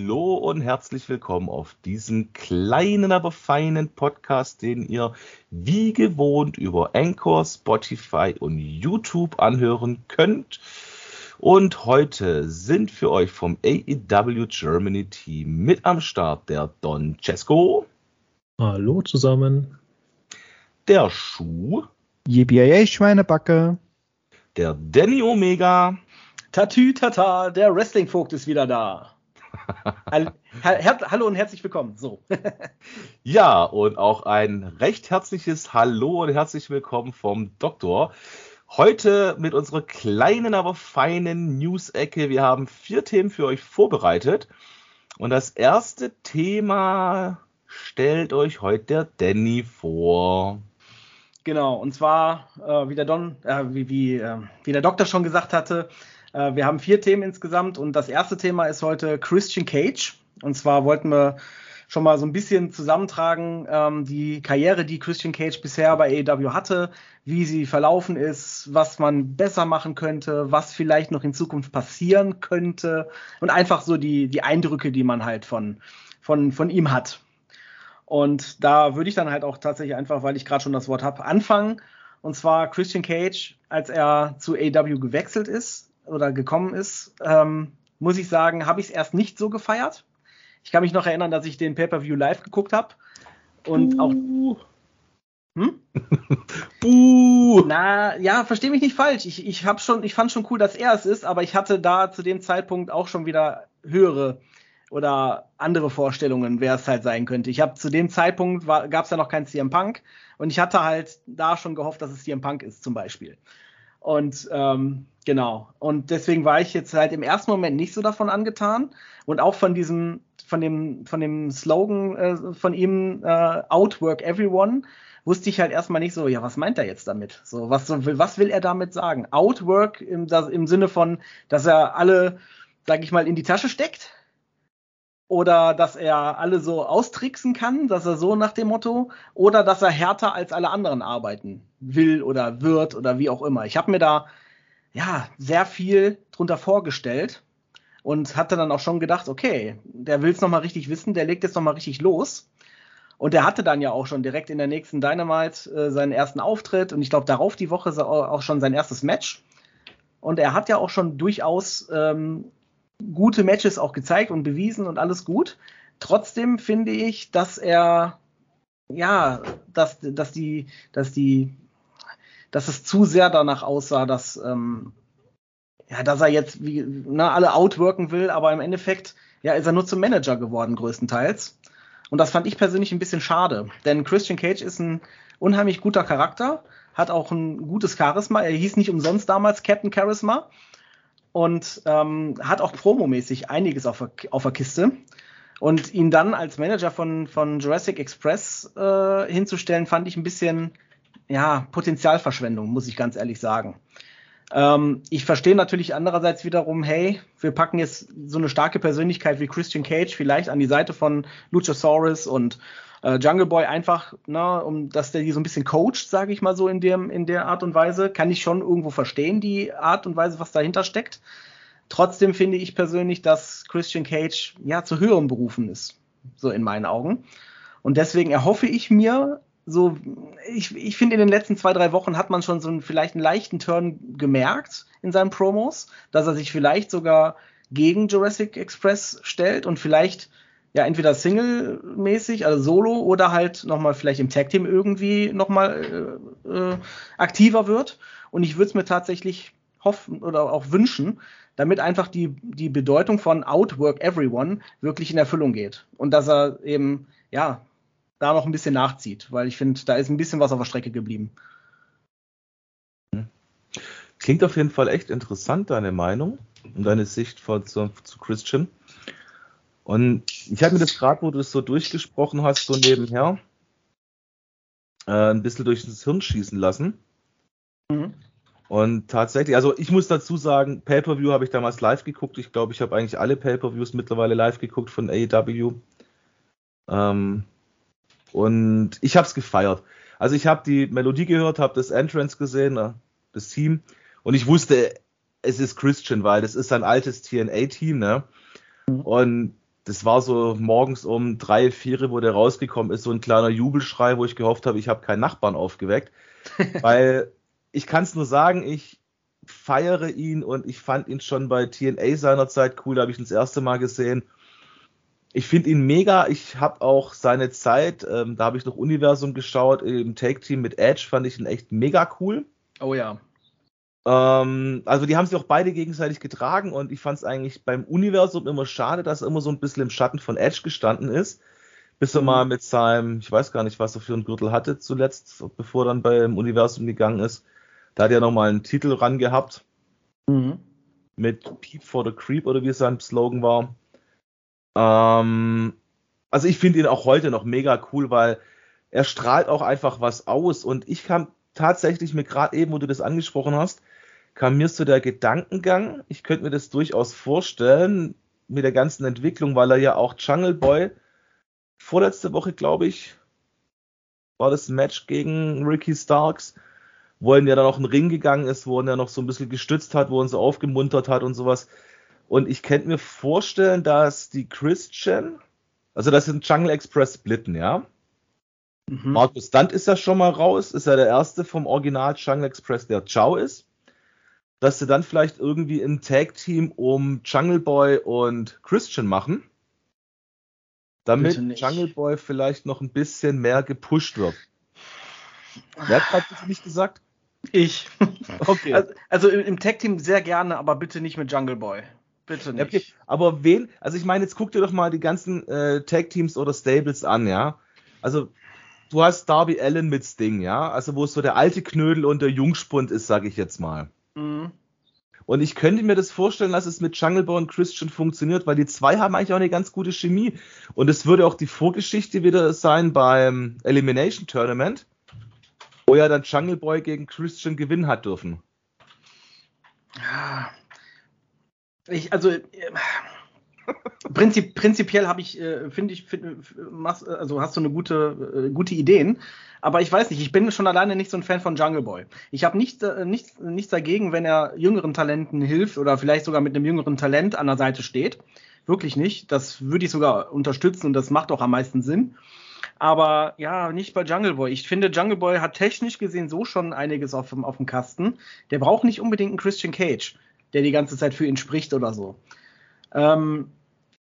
Hallo und herzlich willkommen auf diesem kleinen, aber feinen Podcast, den ihr wie gewohnt über Anchor, Spotify und YouTube anhören könnt. Und heute sind für euch vom AEW Germany Team mit am Start der Don Cesco. Hallo zusammen. Der Schuh. JBA Schweinebacke. Der Danny Omega. Tatü Tata, der Wrestling-Vogt ist wieder da. Hallo und herzlich willkommen. So. ja, und auch ein recht herzliches Hallo und herzlich willkommen vom Doktor. Heute mit unserer kleinen, aber feinen News-Ecke. Wir haben vier Themen für euch vorbereitet. Und das erste Thema stellt euch heute der Danny vor. Genau, und zwar, äh, wie, der Don, äh, wie, wie, äh, wie der Doktor schon gesagt hatte, äh, wir haben vier Themen insgesamt und das erste Thema ist heute Christian Cage. Und zwar wollten wir schon mal so ein bisschen zusammentragen, ähm, die Karriere, die Christian Cage bisher bei AEW hatte, wie sie verlaufen ist, was man besser machen könnte, was vielleicht noch in Zukunft passieren könnte und einfach so die, die Eindrücke, die man halt von, von, von ihm hat. Und da würde ich dann halt auch tatsächlich einfach, weil ich gerade schon das Wort habe, anfangen. Und zwar Christian Cage, als er zu AEW gewechselt ist oder gekommen ist, ähm, muss ich sagen, habe ich es erst nicht so gefeiert. Ich kann mich noch erinnern, dass ich den Pay-Per-View live geguckt habe. Und uh. auch. Hm? Buh. Na, ja, verstehe mich nicht falsch. Ich, ich, hab schon, ich fand schon cool, dass er es ist, aber ich hatte da zu dem Zeitpunkt auch schon wieder höhere oder andere Vorstellungen, wer es halt sein könnte. Ich habe zu dem Zeitpunkt gab es ja noch kein CM Punk und ich hatte halt da schon gehofft, dass es CM Punk ist zum Beispiel. Und ähm, genau. Und deswegen war ich jetzt halt im ersten Moment nicht so davon angetan und auch von diesem, von dem, von dem Slogan äh, von ihm äh, Outwork Everyone wusste ich halt erstmal nicht so, ja, was meint er jetzt damit? So, was, was will er damit sagen? Outwork im, das, im Sinne von, dass er alle, sag ich mal, in die Tasche steckt? Oder dass er alle so austricksen kann, dass er so nach dem Motto, oder dass er härter als alle anderen arbeiten will oder wird oder wie auch immer. Ich habe mir da ja sehr viel drunter vorgestellt und hatte dann auch schon gedacht, okay, der will es nochmal richtig wissen, der legt jetzt nochmal richtig los. Und der hatte dann ja auch schon direkt in der nächsten Dynamite äh, seinen ersten Auftritt und ich glaube darauf die Woche auch schon sein erstes Match. Und er hat ja auch schon durchaus ähm, gute Matches auch gezeigt und bewiesen und alles gut. Trotzdem finde ich, dass er ja, dass, dass die, dass die, dass es zu sehr danach aussah, dass ähm, ja, dass er jetzt wie, ne, alle outworken will, aber im Endeffekt ja, ist er nur zum Manager geworden, größtenteils. Und das fand ich persönlich ein bisschen schade, denn Christian Cage ist ein unheimlich guter Charakter, hat auch ein gutes Charisma. Er hieß nicht umsonst damals Captain Charisma und ähm, hat auch promomäßig einiges auf der, auf der Kiste. Und ihn dann als Manager von, von Jurassic Express äh, hinzustellen, fand ich ein bisschen ja, Potenzialverschwendung, muss ich ganz ehrlich sagen. Ähm, ich verstehe natürlich andererseits wiederum, hey, wir packen jetzt so eine starke Persönlichkeit wie Christian Cage vielleicht an die Seite von Luchasaurus und äh, Jungle Boy einfach, ne, um dass der die so ein bisschen coacht, sage ich mal so in dem in der Art und Weise, kann ich schon irgendwo verstehen die Art und Weise, was dahinter steckt. Trotzdem finde ich persönlich, dass Christian Cage ja zu höherem berufen ist, so in meinen Augen. Und deswegen erhoffe ich mir so, ich, ich finde, in den letzten zwei, drei Wochen hat man schon so einen, vielleicht einen leichten Turn gemerkt in seinen Promos, dass er sich vielleicht sogar gegen Jurassic Express stellt und vielleicht ja entweder Single-mäßig, also Solo, oder halt nochmal vielleicht im Tag-Team irgendwie nochmal äh, äh, aktiver wird. Und ich würde es mir tatsächlich hoffen oder auch wünschen, damit einfach die, die Bedeutung von Outwork Everyone wirklich in Erfüllung geht. Und dass er eben, ja, da noch ein bisschen nachzieht, weil ich finde, da ist ein bisschen was auf der Strecke geblieben. Klingt auf jeden Fall echt interessant, deine Meinung und deine Sicht von, zu, zu Christian. Und ich habe mir das gerade, wo du es so durchgesprochen hast, so nebenher äh, ein bisschen durch das Hirn schießen lassen. Mhm. Und tatsächlich, also ich muss dazu sagen, Pay-Per-View habe ich damals live geguckt. Ich glaube, ich habe eigentlich alle Pay-Per-Views mittlerweile live geguckt von AEW. Ähm, und ich habe es gefeiert. Also ich habe die Melodie gehört, habe das Entrance gesehen, äh, das Team. Und ich wusste, es ist Christian, weil das ist ein altes TNA-Team, ne? Mhm. Und das war so morgens um drei, vier, wo der rausgekommen ist, so ein kleiner Jubelschrei, wo ich gehofft habe, ich habe keinen Nachbarn aufgeweckt. Weil ich kann es nur sagen, ich feiere ihn und ich fand ihn schon bei TNA seinerzeit cool, da habe ich ihn das erste Mal gesehen. Ich finde ihn mega. Ich habe auch seine Zeit, ähm, da habe ich noch Universum geschaut, im Take-Team mit Edge fand ich ihn echt mega cool. Oh ja. Ähm, also die haben sich auch beide gegenseitig getragen und ich fand es eigentlich beim Universum immer schade, dass er immer so ein bisschen im Schatten von Edge gestanden ist. Bis er mhm. mal mit seinem, ich weiß gar nicht, was er für einen Gürtel hatte zuletzt, bevor er dann beim Universum gegangen ist. Da hat er nochmal einen Titel ran gehabt. Mhm. Mit Peep for the Creep oder wie sein Slogan war. Ähm, also ich finde ihn auch heute noch mega cool, weil er strahlt auch einfach was aus und ich kann tatsächlich mir gerade eben, wo du das angesprochen hast, kam mir so der Gedankengang, ich könnte mir das durchaus vorstellen mit der ganzen Entwicklung, weil er ja auch Jungle Boy vorletzte Woche, glaube ich, war das Match gegen Ricky Starks, wo er ja dann auch in den Ring gegangen ist, wo er ja noch so ein bisschen gestützt hat, wo er uns so aufgemuntert hat und sowas. Und ich könnte mir vorstellen, dass die Christian, also dass sie den Jungle Express splitten, ja. Mhm. Markus Dant ist ja schon mal raus, ist ja der erste vom Original Jungle Express, der Ciao ist. Dass sie dann vielleicht irgendwie ein Tag-Team um Jungle Boy und Christian machen. Damit Jungle Boy vielleicht noch ein bisschen mehr gepusht wird. Wer hat gerade nicht gesagt? Ich. Okay. Also, also im Tag-Team sehr gerne, aber bitte nicht mit Jungle Boy. Bitte nicht. Okay. Aber wen, also ich meine, jetzt guck dir doch mal die ganzen äh, Tag-Teams oder Stables an, ja. Also du hast Darby Allen mit Sting, ja, also wo es so der alte Knödel und der Jungspund ist, sage ich jetzt mal. Mhm. Und ich könnte mir das vorstellen, dass es mit Jungle Boy und Christian funktioniert, weil die zwei haben eigentlich auch eine ganz gute Chemie. Und es würde auch die Vorgeschichte wieder sein beim Elimination Tournament, wo ja dann Jungle Boy gegen Christian gewinnen hat dürfen. Ich, also, äh, Prinzip, prinzipiell habe ich, äh, finde ich, find, machst, also hast du eine gute, äh, gute Ideen. Aber ich weiß nicht, ich bin schon alleine nicht so ein Fan von Jungle Boy. Ich habe nichts, äh, nichts, nichts dagegen, wenn er jüngeren Talenten hilft oder vielleicht sogar mit einem jüngeren Talent an der Seite steht. Wirklich nicht. Das würde ich sogar unterstützen und das macht auch am meisten Sinn. Aber ja, nicht bei Jungle Boy. Ich finde, Jungle Boy hat technisch gesehen so schon einiges auf, auf dem Kasten. Der braucht nicht unbedingt einen Christian Cage, der die ganze Zeit für ihn spricht oder so. Ähm,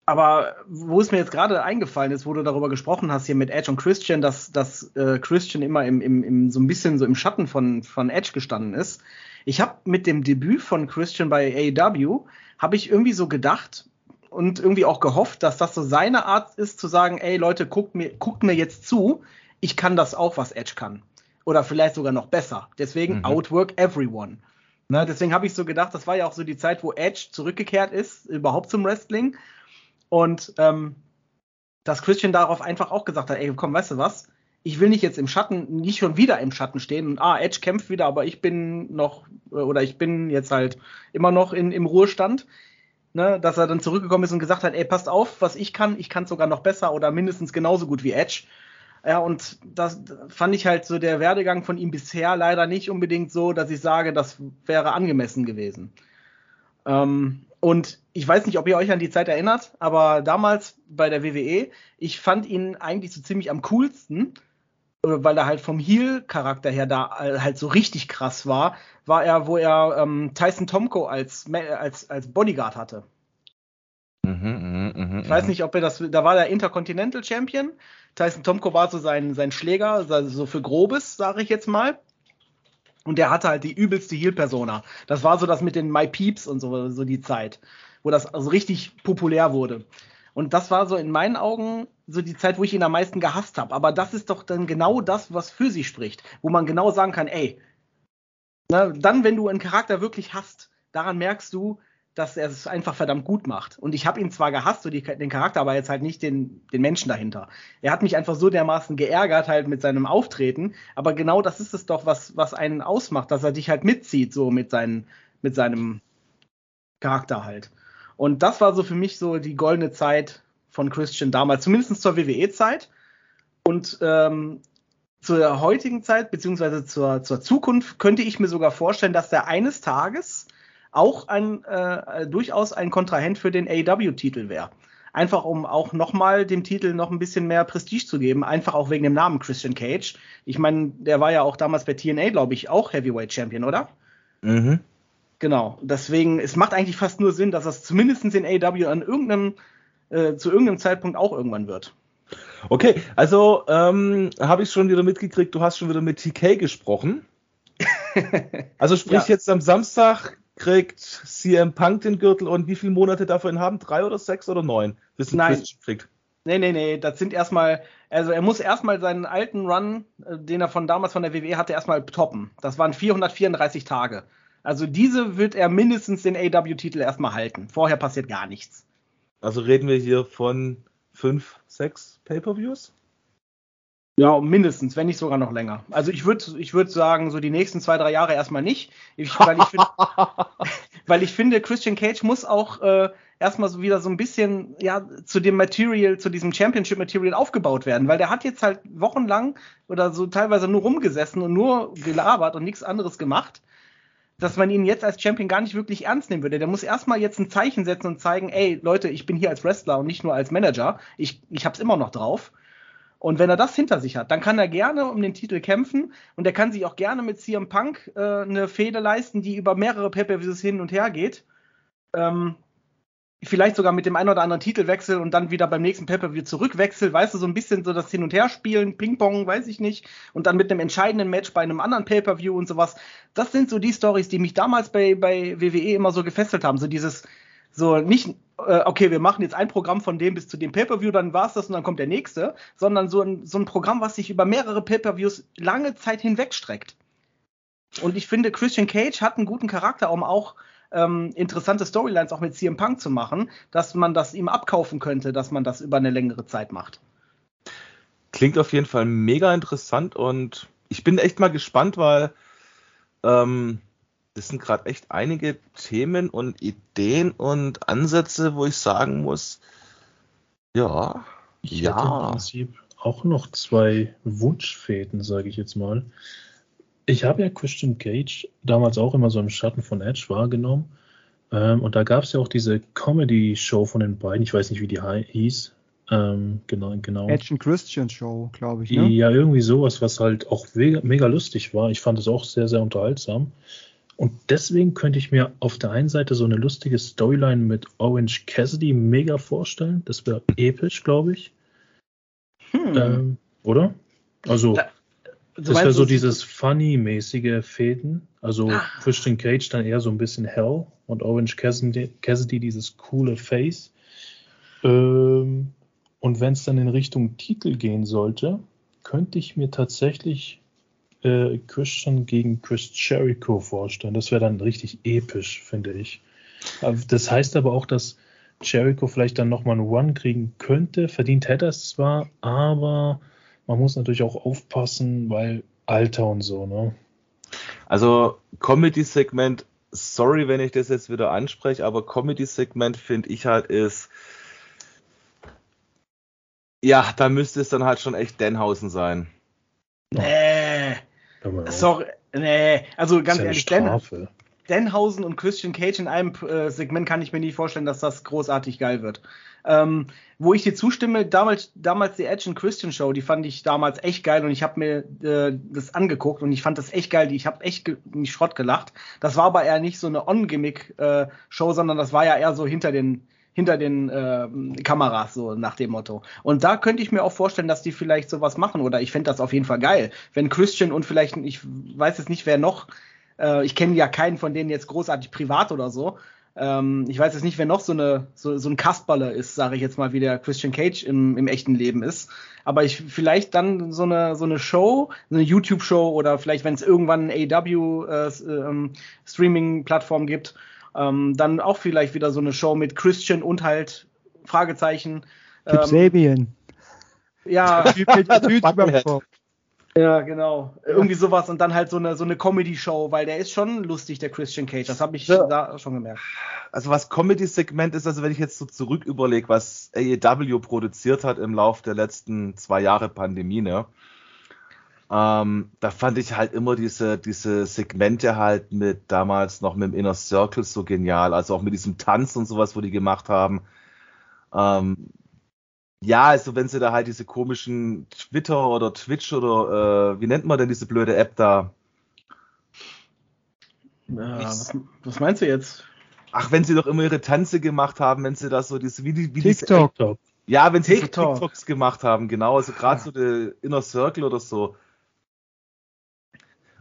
aber wo es mir jetzt gerade eingefallen ist, wo du darüber gesprochen hast hier mit Edge und Christian, dass, dass äh, Christian immer im, im, im, so ein bisschen so im Schatten von, von Edge gestanden ist. Ich habe mit dem Debüt von Christian bei AEW, habe ich irgendwie so gedacht und irgendwie auch gehofft, dass das so seine Art ist zu sagen, ey Leute, guckt mir, guckt mir jetzt zu, ich kann das auch, was Edge kann. Oder vielleicht sogar noch besser. Deswegen mhm. outwork everyone. Ne, deswegen habe ich so gedacht, das war ja auch so die Zeit, wo Edge zurückgekehrt ist, überhaupt zum Wrestling. Und ähm, dass Christian darauf einfach auch gesagt hat, ey, komm, weißt du was? Ich will nicht jetzt im Schatten, nicht schon wieder im Schatten stehen und ah, Edge kämpft wieder, aber ich bin noch, äh, oder ich bin jetzt halt immer noch in, im Ruhestand. Ne, dass er dann zurückgekommen ist und gesagt hat, ey, passt auf, was ich kann, ich kann sogar noch besser oder mindestens genauso gut wie Edge. Ja, und das fand ich halt so der Werdegang von ihm bisher leider nicht unbedingt so, dass ich sage, das wäre angemessen gewesen. Ähm, und ich weiß nicht, ob ihr euch an die Zeit erinnert, aber damals bei der WWE, ich fand ihn eigentlich so ziemlich am coolsten, äh, weil er halt vom Heel-Charakter her da äh, halt so richtig krass war, war er, wo er ähm, Tyson Tomko als, als, als Bodyguard hatte. Mhm, mh, mh, ich weiß mhm. nicht, ob er das, da war der Intercontinental Champion. Tyson Tomko war so sein, sein Schläger, so für Grobes, sage ich jetzt mal. Und der hatte halt die übelste Heal-Persona. Das war so das mit den My Peeps und so, so die Zeit, wo das also richtig populär wurde. Und das war so in meinen Augen so die Zeit, wo ich ihn am meisten gehasst habe. Aber das ist doch dann genau das, was für sie spricht. Wo man genau sagen kann, ey, na, dann, wenn du einen Charakter wirklich hast, daran merkst du, dass er es einfach verdammt gut macht. Und ich habe ihn zwar gehasst, so die, den Charakter, aber jetzt halt nicht den, den Menschen dahinter. Er hat mich einfach so dermaßen geärgert halt mit seinem Auftreten, aber genau das ist es doch, was, was einen ausmacht, dass er dich halt mitzieht, so mit, seinen, mit seinem Charakter halt. Und das war so für mich so die goldene Zeit von Christian damals, zumindest zur WWE-Zeit. Und ähm, zur heutigen Zeit, beziehungsweise zur, zur Zukunft, könnte ich mir sogar vorstellen, dass er eines Tages auch ein äh, durchaus ein Kontrahent für den AEW-Titel wäre. einfach um auch nochmal dem Titel noch ein bisschen mehr Prestige zu geben, einfach auch wegen dem Namen Christian Cage. Ich meine, der war ja auch damals bei TNA, glaube ich, auch Heavyweight Champion, oder? Mhm. Genau. Deswegen, es macht eigentlich fast nur Sinn, dass das zumindest in AW an irgendeinem, äh, zu irgendeinem Zeitpunkt auch irgendwann wird. Okay, also ähm, habe ich schon wieder mitgekriegt, du hast schon wieder mit TK gesprochen. also sprich ja. jetzt am Samstag kriegt CM Punk den Gürtel und wie viele Monate davon haben? Drei oder sechs oder neun? Bis Nein. Christian kriegt. Nee, nee, nee, das sind erstmal, also er muss erstmal seinen alten Run, äh, den er von damals von der WWE hatte, erstmal toppen. Das waren 434 Tage. Also diese wird er mindestens den AW-Titel erstmal halten. Vorher passiert gar nichts. Also reden wir hier von fünf, sechs Pay-per-Views? Ja, mindestens, wenn nicht sogar noch länger. Also ich würde ich würd sagen, so die nächsten zwei, drei Jahre erstmal nicht. Ich, weil, ich find, weil ich finde, Christian Cage muss auch äh, erstmal so wieder so ein bisschen ja zu dem Material, zu diesem Championship Material aufgebaut werden, weil der hat jetzt halt wochenlang oder so teilweise nur rumgesessen und nur gelabert und nichts anderes gemacht dass man ihn jetzt als Champion gar nicht wirklich ernst nehmen würde. Der muss erstmal jetzt ein Zeichen setzen und zeigen, ey, Leute, ich bin hier als Wrestler und nicht nur als Manager. Ich, ich hab's immer noch drauf. Und wenn er das hinter sich hat, dann kann er gerne um den Titel kämpfen und er kann sich auch gerne mit CM Punk äh, eine Fehde leisten, die über mehrere Pay-Per-Views hin und her geht. Ähm, vielleicht sogar mit dem einen oder anderen Titelwechsel und dann wieder beim nächsten Pay-Per-View zurückwechsel, weißt du, so ein bisschen so das Hin- und Herspielen, Ping-Pong, weiß ich nicht, und dann mit einem entscheidenden Match bei einem anderen Pay-Per-View und sowas. Das sind so die Stories, die mich damals bei, bei WWE immer so gefesselt haben, so dieses, so nicht, äh, okay, wir machen jetzt ein Programm von dem bis zu dem Pay-Per-View, dann war's das und dann kommt der nächste, sondern so ein, so ein Programm, was sich über mehrere Pay-Per-Views lange Zeit hinweg streckt. Und ich finde, Christian Cage hat einen guten Charakter, um auch ähm, interessante Storylines auch mit CM Punk zu machen, dass man das ihm abkaufen könnte, dass man das über eine längere Zeit macht. Klingt auf jeden Fall mega interessant und ich bin echt mal gespannt, weil ähm, das sind gerade echt einige Themen und Ideen und Ansätze, wo ich sagen muss, ja, ich ja. Hätte im Prinzip auch noch zwei Wunschfäden, sage ich jetzt mal. Ich habe ja Christian Cage damals auch immer so im Schatten von Edge wahrgenommen. Ähm, und da gab es ja auch diese Comedy-Show von den beiden. Ich weiß nicht, wie die hieß. Ähm, genau, genau. Edge and Christian Show, glaube ich. Ne? Ja, irgendwie sowas, was halt auch mega, mega lustig war. Ich fand es auch sehr, sehr unterhaltsam. Und deswegen könnte ich mir auf der einen Seite so eine lustige Storyline mit Orange Cassidy mega vorstellen. Das wäre episch, glaube ich. Hm. Ähm, oder? Also. Da, das wäre so dieses funny-mäßige Fäden. Also ah. Christian Cage dann eher so ein bisschen hell und Orange Cassidy, Cassidy dieses coole Face. Ähm, und wenn es dann in Richtung Titel gehen sollte, könnte ich mir tatsächlich äh, Christian gegen Chris Jericho vorstellen. Das wäre dann richtig episch, finde ich. Das heißt aber auch, dass Jericho vielleicht dann nochmal einen One kriegen könnte. Verdient hätte er es zwar, aber man muss natürlich auch aufpassen, weil Alter und so, ne? Also Comedy-Segment, sorry, wenn ich das jetzt wieder anspreche, aber Comedy-Segment finde ich halt ist, ja, da müsste es dann halt schon echt Denhausen sein. Nee. Sorry, nee. Also ganz ehrlich, Den, Denhausen und Christian Cage in einem äh, Segment kann ich mir nicht vorstellen, dass das großartig geil wird. Ähm, wo ich dir zustimme, damals, damals die Edge and Christian Show, die fand ich damals echt geil und ich habe mir äh, das angeguckt und ich fand das echt geil. Ich habe echt nicht Schrott gelacht. Das war aber eher nicht so eine On-Gimmick-Show, äh, sondern das war ja eher so hinter den hinter den äh, Kameras, so nach dem Motto. Und da könnte ich mir auch vorstellen, dass die vielleicht sowas machen oder ich fände das auf jeden Fall geil. Wenn Christian und vielleicht, ich weiß jetzt nicht, wer noch, äh, ich kenne ja keinen von denen jetzt großartig privat oder so, ähm, ich weiß jetzt nicht, wer noch so, eine, so, so ein Kasperle ist, sage ich jetzt mal, wie der Christian Cage im, im echten Leben ist. Aber ich vielleicht dann so eine, so eine Show, eine YouTube-Show oder vielleicht, wenn es irgendwann eine AW-Streaming-Plattform äh, ähm, gibt, ähm, dann auch vielleicht wieder so eine Show mit Christian und halt Fragezeichen. Typ ähm, Sabian. Ja, typ, typ, typ ja, genau. Irgendwie sowas und dann halt so eine, so eine Comedy-Show, weil der ist schon lustig, der Christian Cage. Das habe ich ja. da schon gemerkt. Also was Comedy-Segment ist, also wenn ich jetzt so zurück überlege, was AEW produziert hat im Lauf der letzten zwei Jahre Pandemie, ne? Ähm, da fand ich halt immer diese, diese Segmente halt mit damals noch mit dem Inner Circle so genial. Also auch mit diesem Tanz und sowas, wo die gemacht haben. Ähm, ja, also wenn sie da halt diese komischen Twitter oder Twitch oder äh, wie nennt man denn diese blöde App da? Ja, was, was, meinst du jetzt? Ach, wenn sie doch immer ihre Tanze gemacht haben, wenn sie da so diese wie, die, wie TikTok. Diese, ja, wenn sie TikTok. so TikToks gemacht haben, genau, also gerade so der Inner Circle oder so.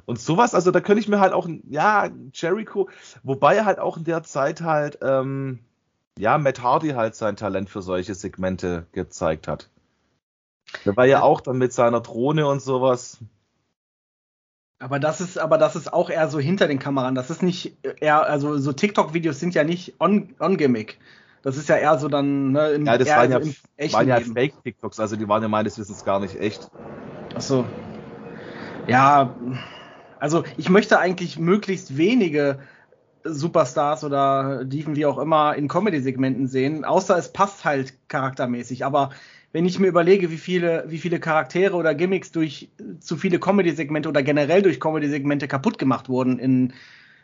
Und sowas, also da könnte ich mir halt auch, ja, Jericho, wobei er halt auch in der Zeit halt, ähm, ja, Matt Hardy halt sein Talent für solche Segmente gezeigt hat. Der war ja auch dann mit seiner Drohne und sowas. Aber das ist, aber das ist auch eher so hinter den Kameran. Das ist nicht eher, also so TikTok-Videos sind ja nicht on-gimmick. On das ist ja eher so dann, ne, im, Ja, das waren ja, waren ja Fake-TikToks, also die waren ja meines Wissens gar nicht echt. Ach so. Ja, also ich möchte eigentlich möglichst wenige Superstars oder Diven, wie auch immer, in Comedy-Segmenten sehen, außer es passt halt charaktermäßig. Aber wenn ich mir überlege, wie viele, wie viele Charaktere oder Gimmicks durch zu viele Comedy-Segmente oder generell durch Comedy-Segmente kaputt gemacht wurden in,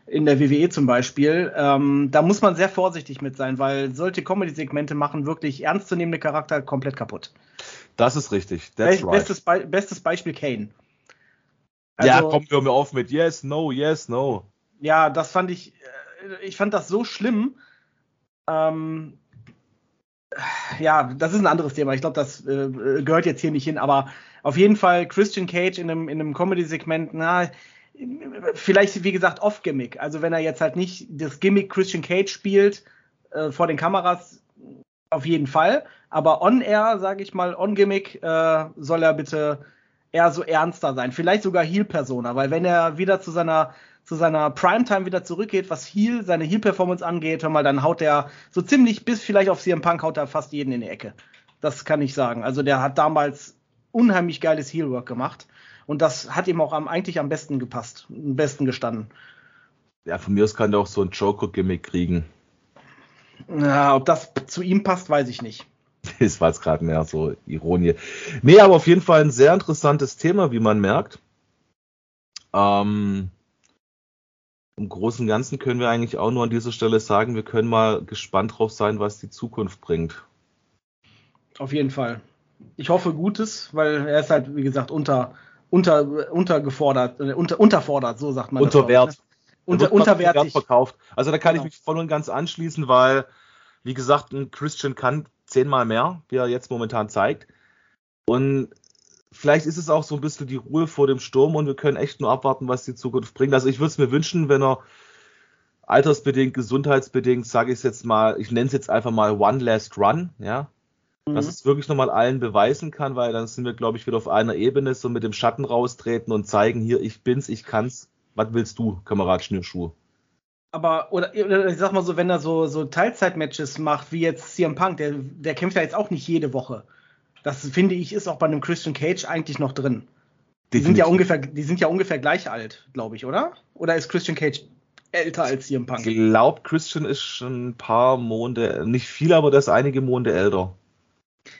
in der WWE zum Beispiel, ähm, da muss man sehr vorsichtig mit sein, weil solche Comedy-Segmente machen wirklich ernstzunehmende Charakter komplett kaputt. Das ist richtig. That's Be right. bestes, Be bestes Beispiel Kane. Also, ja, komm, hör mir auf mit Yes, No, Yes, No. Ja, das fand ich, äh, ich fand das so schlimm. Ähm, ja, das ist ein anderes Thema. Ich glaube, das äh, gehört jetzt hier nicht hin, aber auf jeden Fall Christian Cage in einem, in einem Comedy-Segment, na, vielleicht, wie gesagt, off-Gimmick. Also wenn er jetzt halt nicht das Gimmick Christian Cage spielt äh, vor den Kameras, auf jeden Fall. Aber on-air, sage ich mal, on-Gimmick, äh, soll er bitte eher so ernster sein. Vielleicht sogar Heel-Persona, weil wenn er wieder zu seiner zu seiner Primetime wieder zurückgeht, was Heel, seine Heel-Performance angeht, hör mal, dann haut er so ziemlich bis vielleicht auf CM Punk haut er fast jeden in die Ecke. Das kann ich sagen. Also der hat damals unheimlich geiles Heel-Work gemacht und das hat ihm auch am, eigentlich am besten gepasst, am besten gestanden. Ja, von mir aus kann er auch so ein Joker-Gimmick kriegen. Ja, ob das zu ihm passt, weiß ich nicht. Das war jetzt gerade mehr so Ironie. Nee, aber auf jeden Fall ein sehr interessantes Thema, wie man merkt. Ähm, Im Großen und Ganzen können wir eigentlich auch nur an dieser Stelle sagen, wir können mal gespannt drauf sein, was die Zukunft bringt. Auf jeden Fall. Ich hoffe Gutes, weil er ist halt, wie gesagt, unter, unter, untergefordert, äh, unter, unterfordert, so sagt man. Unterwert. Das, ne? Unter, unterwertig. verkauft. Also da kann genau. ich mich voll und ganz anschließen, weil, wie gesagt, ein Christian kann zehnmal mehr, wie er jetzt momentan zeigt. Und vielleicht ist es auch so ein bisschen die Ruhe vor dem Sturm und wir können echt nur abwarten, was die Zukunft bringt. Also ich würde es mir wünschen, wenn er altersbedingt, gesundheitsbedingt, sage ich es jetzt mal, ich nenne es jetzt einfach mal One Last Run, ja. Mhm. Dass es wirklich nochmal allen beweisen kann, weil dann sind wir, glaube ich, wieder auf einer Ebene, so mit dem Schatten raustreten und zeigen, hier, ich bin's, ich kann's. Was willst du, Kamerad Schnürschuh? Aber, oder, oder, ich sag mal so, wenn er so, so Teilzeitmatches macht, wie jetzt CM Punk, der, der kämpft ja jetzt auch nicht jede Woche. Das finde ich, ist auch bei einem Christian Cage eigentlich noch drin. Die sind ja ungefähr, die sind ja ungefähr gleich alt, glaube ich, oder? Oder ist Christian Cage älter als CM Punk? Ich glaube, Christian ist schon ein paar Monde, nicht viel, aber der ist einige Monde älter.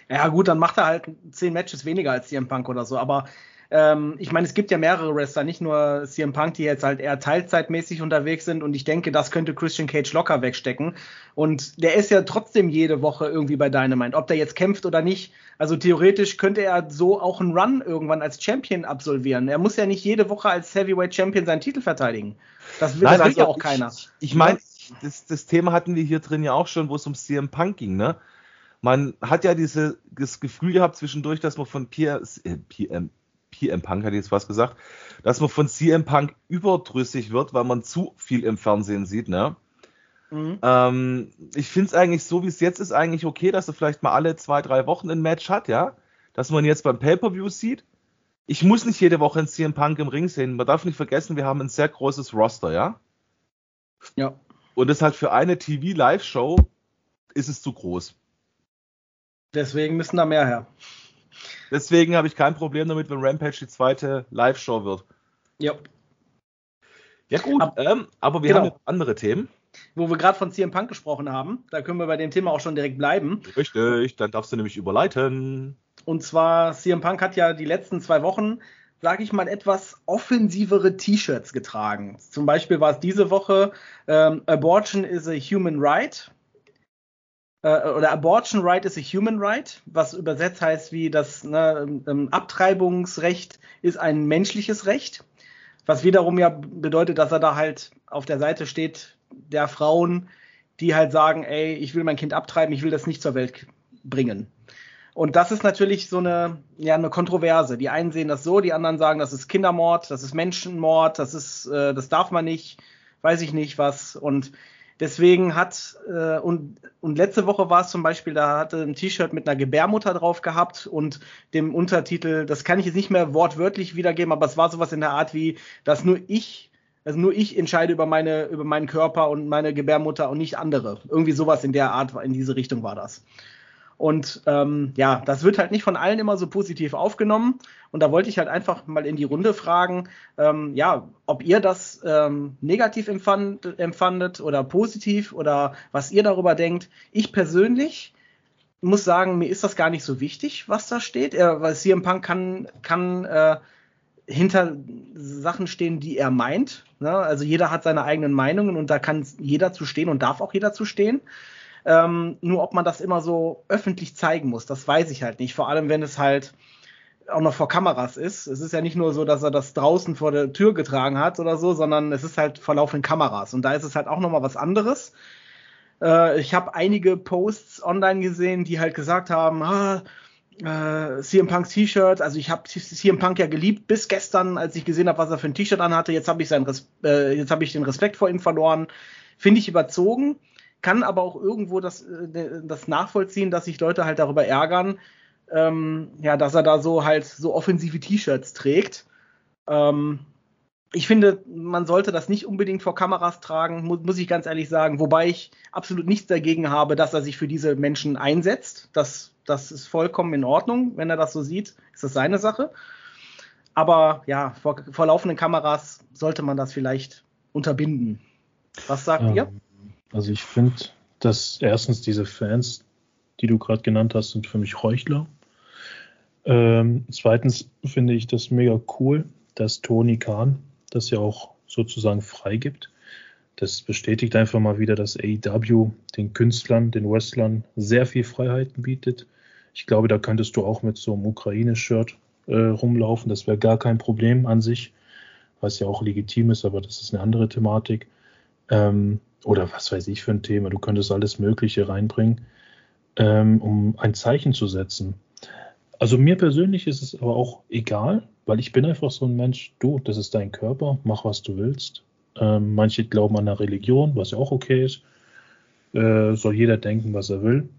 Ja, gut, dann macht er halt zehn Matches weniger als CM Punk oder so, aber ähm, ich meine, es gibt ja mehrere Wrestler, nicht nur CM Punk, die jetzt halt eher teilzeitmäßig unterwegs sind und ich denke, das könnte Christian Cage locker wegstecken. Und der ist ja trotzdem jede Woche irgendwie bei Dynamite, ob der jetzt kämpft oder nicht. Also theoretisch könnte er so auch einen Run irgendwann als Champion absolvieren. Er muss ja nicht jede Woche als Heavyweight Champion seinen Titel verteidigen. Das will, Nein, das will also ja auch keiner. Ich, ich meine, das, das Thema hatten wir hier drin ja auch schon, wo es um CM Punk ging, ne? Man hat ja dieses Gefühl gehabt zwischendurch, dass man von Pierre, äh, PM, PM Punk hat jetzt was gesagt, dass man von CM Punk überdrüssig wird, weil man zu viel im Fernsehen sieht, ne? Mhm. Ähm, ich finde es eigentlich so, wie es jetzt ist, eigentlich okay, dass er vielleicht mal alle zwei, drei Wochen ein Match hat, ja? Dass man jetzt beim Pay-Per-View sieht. Ich muss nicht jede Woche einen CM Punk im Ring sehen. Man darf nicht vergessen, wir haben ein sehr großes Roster, ja? Ja. Und das halt für eine TV-Live-Show ist es zu groß. Deswegen müssen da mehr her. Deswegen habe ich kein Problem damit, wenn Rampage die zweite Live-Show wird. Ja. Ja, gut, Ab, ähm, aber wir genau. haben andere Themen. Wo wir gerade von CM Punk gesprochen haben, da können wir bei dem Thema auch schon direkt bleiben. Richtig, dann darfst du nämlich überleiten. Und zwar, CM Punk hat ja die letzten zwei Wochen, sage ich mal, etwas offensivere T-Shirts getragen. Zum Beispiel war es diese Woche ähm, Abortion is a Human Right äh, oder Abortion Right is a Human Right, was übersetzt heißt wie das ne, ähm, Abtreibungsrecht ist ein menschliches Recht, was wiederum ja bedeutet, dass er da halt auf der Seite steht der Frauen, die halt sagen, ey, ich will mein Kind abtreiben, ich will das nicht zur Welt bringen. Und das ist natürlich so eine, ja, eine Kontroverse. Die einen sehen das so, die anderen sagen, das ist Kindermord, das ist Menschenmord, das ist, äh, das darf man nicht, weiß ich nicht was. Und Deswegen hat, äh, und, und letzte Woche war es zum Beispiel, da hatte ein T-Shirt mit einer Gebärmutter drauf gehabt und dem Untertitel, das kann ich jetzt nicht mehr wortwörtlich wiedergeben, aber es war sowas in der Art wie, dass nur ich, also nur ich entscheide über meine, über meinen Körper und meine Gebärmutter und nicht andere. Irgendwie sowas in der Art, in diese Richtung war das. Und ähm, ja, das wird halt nicht von allen immer so positiv aufgenommen. Und da wollte ich halt einfach mal in die Runde fragen, ähm, ja, ob ihr das ähm, negativ empfand, empfandet oder positiv oder was ihr darüber denkt. Ich persönlich muss sagen, mir ist das gar nicht so wichtig, was da steht. Er, weil CM Punk kann, kann äh, hinter Sachen stehen, die er meint. Ne? Also jeder hat seine eigenen Meinungen und da kann jeder zu stehen und darf auch jeder zu stehen. Ähm, nur ob man das immer so öffentlich zeigen muss, das weiß ich halt nicht. Vor allem, wenn es halt auch noch vor Kameras ist. Es ist ja nicht nur so, dass er das draußen vor der Tür getragen hat oder so, sondern es ist halt vor laufenden Kameras. Und da ist es halt auch nochmal was anderes. Äh, ich habe einige Posts online gesehen, die halt gesagt haben, ah, äh, CM Punks T-Shirt, also ich habe CM Punk ja geliebt bis gestern, als ich gesehen habe, was er für ein T-Shirt anhatte. Jetzt habe ich äh, jetzt habe ich den Respekt vor ihm verloren. Finde ich überzogen kann aber auch irgendwo das, äh, das nachvollziehen, dass sich Leute halt darüber ärgern, ähm, ja, dass er da so halt so offensive T-Shirts trägt. Ähm, ich finde, man sollte das nicht unbedingt vor Kameras tragen, mu muss ich ganz ehrlich sagen, wobei ich absolut nichts dagegen habe, dass er sich für diese Menschen einsetzt. Das, das ist vollkommen in Ordnung, wenn er das so sieht, ist das seine Sache. Aber ja, vor, vor laufenden Kameras sollte man das vielleicht unterbinden. Was sagt ähm, ihr? Also ich finde, dass erstens diese Fans, die du gerade genannt hast, sind für mich Heuchler. Ähm, zweitens finde ich das mega cool, dass Tony Khan das ja auch sozusagen freigibt. Das bestätigt einfach mal wieder, dass AEW den Künstlern, den Wrestlern sehr viel Freiheiten bietet. Ich glaube, da könntest du auch mit so einem Ukraine-Shirt äh, rumlaufen. Das wäre gar kein Problem an sich, was ja auch legitim ist, aber das ist eine andere Thematik. Ähm, oder was weiß ich für ein Thema. Du könntest alles Mögliche reinbringen, ähm, um ein Zeichen zu setzen. Also mir persönlich ist es aber auch egal, weil ich bin einfach so ein Mensch, du, das ist dein Körper, mach was du willst. Ähm, manche glauben an eine Religion, was ja auch okay ist. Äh, soll jeder denken, was er will.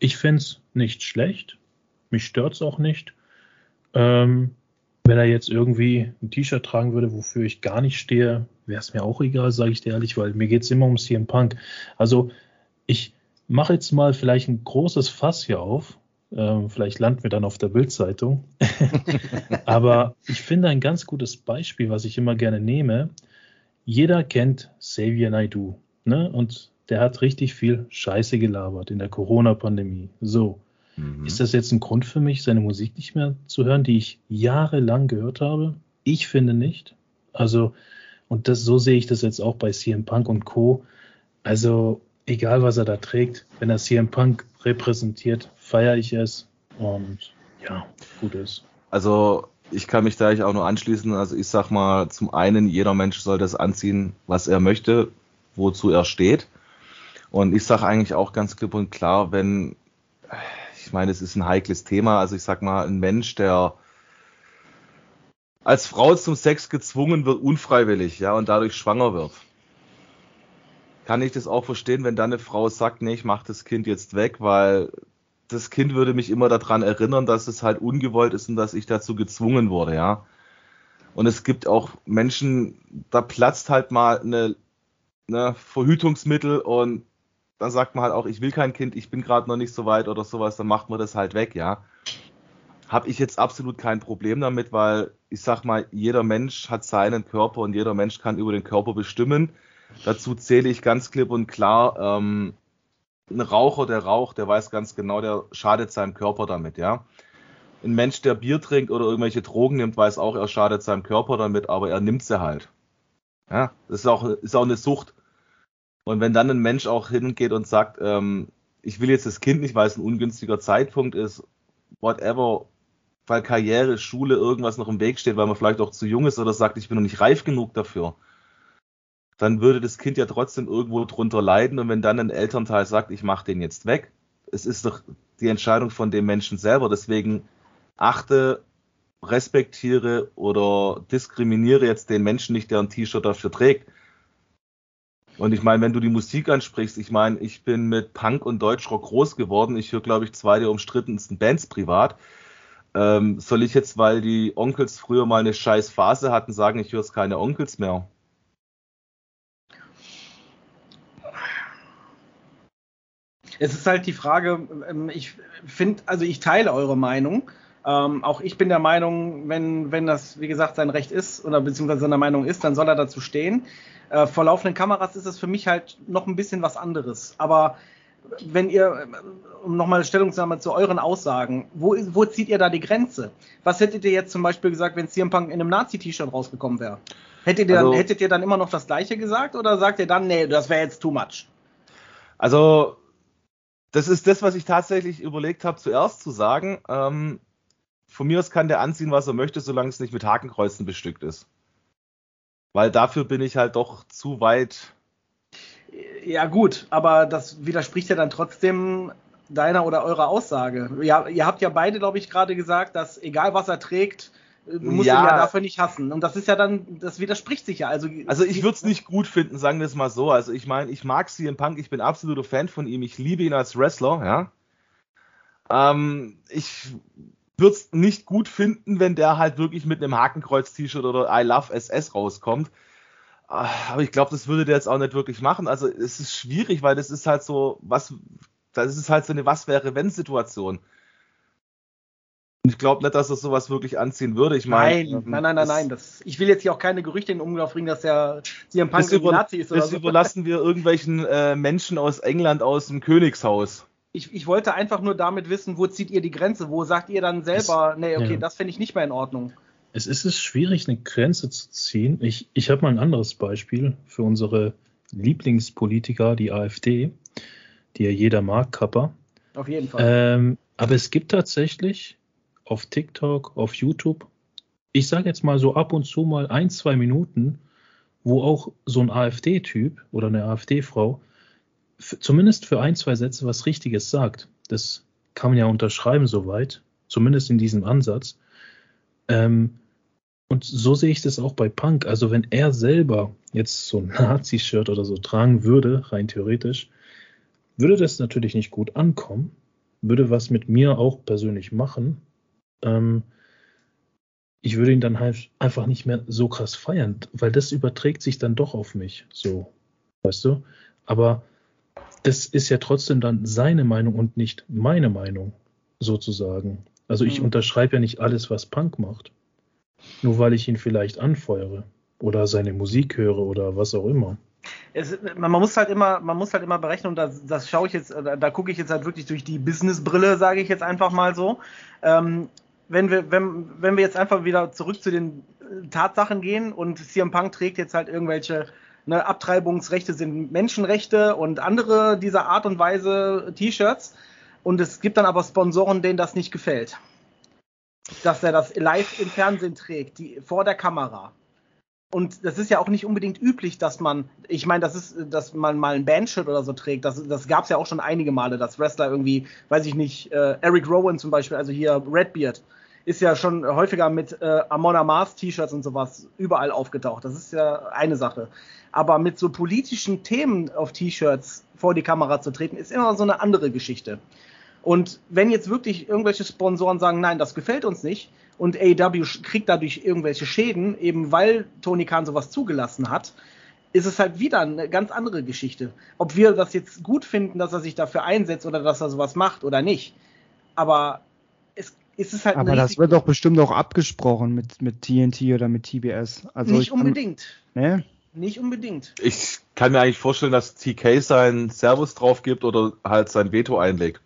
Ich finde es nicht schlecht. Mich stört es auch nicht. Ähm, wenn er jetzt irgendwie ein T-Shirt tragen würde, wofür ich gar nicht stehe, wäre es mir auch egal, sage ich dir ehrlich, weil mir geht es immer um CM Punk. Also ich mache jetzt mal vielleicht ein großes Fass hier auf. Ähm, vielleicht landen wir dann auf der Bildzeitung. Aber ich finde ein ganz gutes Beispiel, was ich immer gerne nehme. Jeder kennt Xavier Naidu. Ne? Und der hat richtig viel Scheiße gelabert in der Corona-Pandemie. So. Mhm. Ist das jetzt ein Grund für mich, seine Musik nicht mehr zu hören, die ich jahrelang gehört habe? Ich finde nicht. Also, und das, so sehe ich das jetzt auch bei CM Punk und Co. Also, egal was er da trägt, wenn er CM Punk repräsentiert, feiere ich es und ja, gut ist. Also, ich kann mich da auch nur anschließen. Also, ich sag mal, zum einen, jeder Mensch soll das anziehen, was er möchte, wozu er steht. Und ich sage eigentlich auch ganz klipp und klar, wenn ich meine, es ist ein heikles Thema. Also ich sag mal, ein Mensch, der als Frau zum Sex gezwungen wird, unfreiwillig, ja, und dadurch schwanger wird. Kann ich das auch verstehen, wenn dann eine Frau sagt, nee, ich mach das Kind jetzt weg, weil das Kind würde mich immer daran erinnern, dass es halt ungewollt ist und dass ich dazu gezwungen wurde, ja. Und es gibt auch Menschen, da platzt halt mal eine, eine Verhütungsmittel und dann sagt man halt auch, ich will kein Kind, ich bin gerade noch nicht so weit oder sowas, dann macht man das halt weg, ja. Habe ich jetzt absolut kein Problem damit, weil ich sag mal, jeder Mensch hat seinen Körper und jeder Mensch kann über den Körper bestimmen. Dazu zähle ich ganz klipp und klar, ähm, ein Raucher, der raucht, der weiß ganz genau, der schadet seinem Körper damit, ja. Ein Mensch, der Bier trinkt oder irgendwelche Drogen nimmt, weiß auch, er schadet seinem Körper damit, aber er nimmt sie halt. Ja, das ist auch, ist auch eine Sucht. Und wenn dann ein Mensch auch hingeht und sagt, ähm, ich will jetzt das Kind nicht, weil es ein ungünstiger Zeitpunkt ist, whatever, weil Karriere, Schule, irgendwas noch im Weg steht, weil man vielleicht auch zu jung ist oder sagt, ich bin noch nicht reif genug dafür, dann würde das Kind ja trotzdem irgendwo drunter leiden und wenn dann ein Elternteil sagt, ich mache den jetzt weg, es ist doch die Entscheidung von dem Menschen selber, deswegen achte, respektiere oder diskriminiere jetzt den Menschen nicht, der ein T-Shirt dafür trägt. Und ich meine, wenn du die Musik ansprichst, ich meine, ich bin mit Punk und Deutschrock groß geworden. Ich höre, glaube ich, zwei der umstrittensten Bands privat. Ähm, soll ich jetzt, weil die Onkels früher mal eine scheiß Phase hatten, sagen, ich höre es keine Onkels mehr? Es ist halt die Frage, ähm, ich finde, also ich teile eure Meinung. Ähm, auch ich bin der Meinung, wenn, wenn das, wie gesagt, sein Recht ist oder beziehungsweise seine Meinung ist, dann soll er dazu stehen. Äh, vor laufenden Kameras ist es für mich halt noch ein bisschen was anderes. Aber wenn ihr, um nochmal Stellungnahme zu euren Aussagen, wo, wo zieht ihr da die Grenze? Was hättet ihr jetzt zum Beispiel gesagt, wenn CM Punk in einem Nazi-T-Shirt rausgekommen wäre? Hättet, ihr also, dann, hättet ihr dann immer noch das Gleiche gesagt oder sagt ihr dann, nee, das wäre jetzt too much? Also, das ist das, was ich tatsächlich überlegt habe, zuerst zu sagen. Ähm, von mir aus kann der anziehen, was er möchte, solange es nicht mit Hakenkreuzen bestückt ist. Weil dafür bin ich halt doch zu weit. Ja, gut, aber das widerspricht ja dann trotzdem deiner oder eurer Aussage. Ja, ihr habt ja beide, glaube ich, gerade gesagt, dass egal was er trägt, du musst ja. ihn ja dafür nicht hassen. Und das ist ja dann, das widerspricht sich ja. Also, also ich würde es nicht gut finden, sagen wir es mal so. Also ich meine, ich mag CM Punk, ich bin absoluter Fan von ihm, ich liebe ihn als Wrestler, ja. Ähm, ich würde es nicht gut finden, wenn der halt wirklich mit einem Hakenkreuz-T-Shirt oder I Love SS rauskommt. Ah, aber ich glaube, das würde der jetzt auch nicht wirklich machen. Also es ist schwierig, weil das ist halt so, was, das ist halt so eine Was wäre wenn Situation. Und ich glaube nicht, dass er sowas wirklich anziehen würde. Ich mein, nein, nein, nein, nein, nein. Das, ich will jetzt hier auch keine Gerüchte in den Umlauf bringen, dass der CM Punk das über, Nazi ist. Oder das so. überlassen wir irgendwelchen äh, Menschen aus England aus dem Königshaus ich, ich wollte einfach nur damit wissen, wo zieht ihr die Grenze? Wo sagt ihr dann selber, es, nee, okay, ja. das finde ich nicht mehr in Ordnung? Es ist es schwierig, eine Grenze zu ziehen. Ich, ich habe mal ein anderes Beispiel für unsere Lieblingspolitiker, die AfD, die ja jeder mag, Kappa. Auf jeden Fall. Ähm, aber es gibt tatsächlich auf TikTok, auf YouTube, ich sage jetzt mal so ab und zu mal ein, zwei Minuten, wo auch so ein AfD-Typ oder eine AfD-Frau zumindest für ein, zwei Sätze was Richtiges sagt. Das kann man ja unterschreiben soweit, zumindest in diesem Ansatz. Ähm, und so sehe ich das auch bei Punk. Also wenn er selber jetzt so ein Nazi-Shirt oder so tragen würde, rein theoretisch, würde das natürlich nicht gut ankommen, würde was mit mir auch persönlich machen. Ähm, ich würde ihn dann halt einfach nicht mehr so krass feiern, weil das überträgt sich dann doch auf mich. So, weißt du? Aber das ist ja trotzdem dann seine Meinung und nicht meine Meinung, sozusagen. Also ich mhm. unterschreibe ja nicht alles, was Punk macht. Nur weil ich ihn vielleicht anfeuere oder seine Musik höre oder was auch immer. Es, man muss halt immer, man muss halt immer berechnen, und das, das schaue ich jetzt, da, da gucke ich jetzt halt wirklich durch die Businessbrille, sage ich jetzt einfach mal so. Ähm, wenn wir, wenn, wenn wir jetzt einfach wieder zurück zu den Tatsachen gehen und CM Punk trägt jetzt halt irgendwelche Ne, Abtreibungsrechte sind Menschenrechte und andere dieser Art und Weise T-Shirts. Und es gibt dann aber Sponsoren, denen das nicht gefällt. Dass er das live im Fernsehen trägt, die, vor der Kamera. Und das ist ja auch nicht unbedingt üblich, dass man, ich meine, das ist, dass man mal ein Bandshirt oder so trägt. Das, das gab es ja auch schon einige Male, dass Wrestler irgendwie, weiß ich nicht, äh, Eric Rowan zum Beispiel, also hier Redbeard, ist ja schon häufiger mit äh, Amon Mars T-Shirts und sowas überall aufgetaucht. Das ist ja eine Sache. Aber mit so politischen Themen auf T-Shirts vor die Kamera zu treten, ist immer so eine andere Geschichte. Und wenn jetzt wirklich irgendwelche Sponsoren sagen, nein, das gefällt uns nicht, und AEW kriegt dadurch irgendwelche Schäden, eben weil Tony Khan sowas zugelassen hat, ist es halt wieder eine ganz andere Geschichte. Ob wir das jetzt gut finden, dass er sich dafür einsetzt oder dass er sowas macht oder nicht. Aber es ist es halt Aber das wird doch bestimmt auch abgesprochen mit, mit TNT oder mit TBS. Also nicht unbedingt. Kann, ne? Nicht unbedingt. Ich kann mir eigentlich vorstellen, dass TK sein Servus drauf gibt oder halt sein Veto einlegt.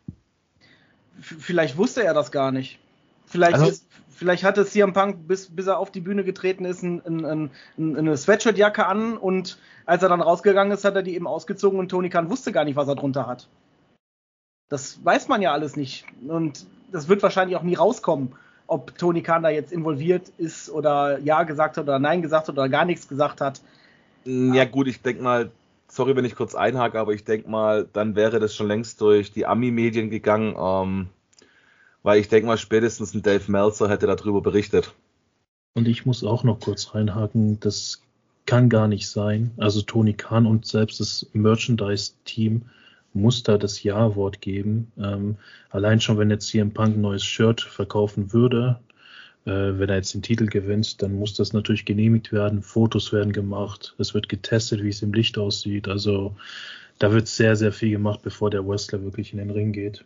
Vielleicht wusste er das gar nicht. Vielleicht, also, ist, vielleicht hatte CM Punk, bis, bis er auf die Bühne getreten ist, ein, ein, ein, eine Sweatshirtjacke an und als er dann rausgegangen ist, hat er die eben ausgezogen und Tony Khan wusste gar nicht, was er drunter hat. Das weiß man ja alles nicht. Und das wird wahrscheinlich auch nie rauskommen, ob Tony Khan da jetzt involviert ist oder Ja gesagt hat oder Nein gesagt hat oder gar nichts gesagt hat. Ja, gut, ich denke mal, sorry, wenn ich kurz einhake, aber ich denke mal, dann wäre das schon längst durch die Ami-Medien gegangen, ähm, weil ich denke mal, spätestens ein Dave Meltzer hätte darüber berichtet. Und ich muss auch noch kurz reinhaken, das kann gar nicht sein. Also Tony Khan und selbst das Merchandise-Team muss da das Ja-Wort geben. Ähm, allein schon, wenn jetzt hier ein Punk ein neues Shirt verkaufen würde, wenn er jetzt den Titel gewinnt, dann muss das natürlich genehmigt werden. Fotos werden gemacht. Es wird getestet, wie es im Licht aussieht. Also da wird sehr, sehr viel gemacht, bevor der Wrestler wirklich in den Ring geht.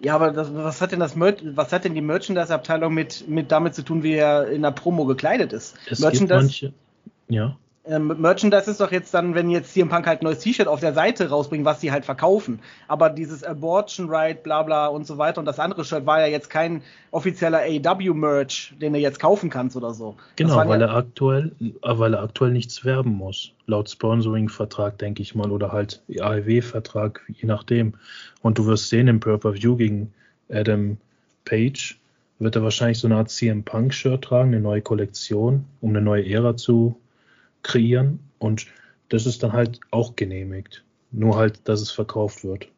Ja, aber das, was hat denn das was hat denn die Merchandise-Abteilung mit, mit damit zu tun, wie er in der Promo gekleidet ist? Es gibt manche, ja. Ähm, Merchandise ist doch jetzt dann, wenn jetzt CM Punk halt ein neues T-Shirt auf der Seite rausbringen, was sie halt verkaufen. Aber dieses Abortion Right, bla bla und so weiter und das andere Shirt war ja jetzt kein offizieller AEW-Merch, den du jetzt kaufen kannst oder so. Genau, weil ja er aktuell, weil er aktuell nichts werben muss. Laut Sponsoring-Vertrag, denke ich mal, oder halt AEW-Vertrag, je nachdem. Und du wirst sehen im Pay-Per-View gegen Adam Page, wird er wahrscheinlich so eine Art CM Punk-Shirt tragen, eine neue Kollektion, um eine neue Ära zu kreieren und das ist dann halt auch genehmigt. Nur halt, dass es verkauft wird.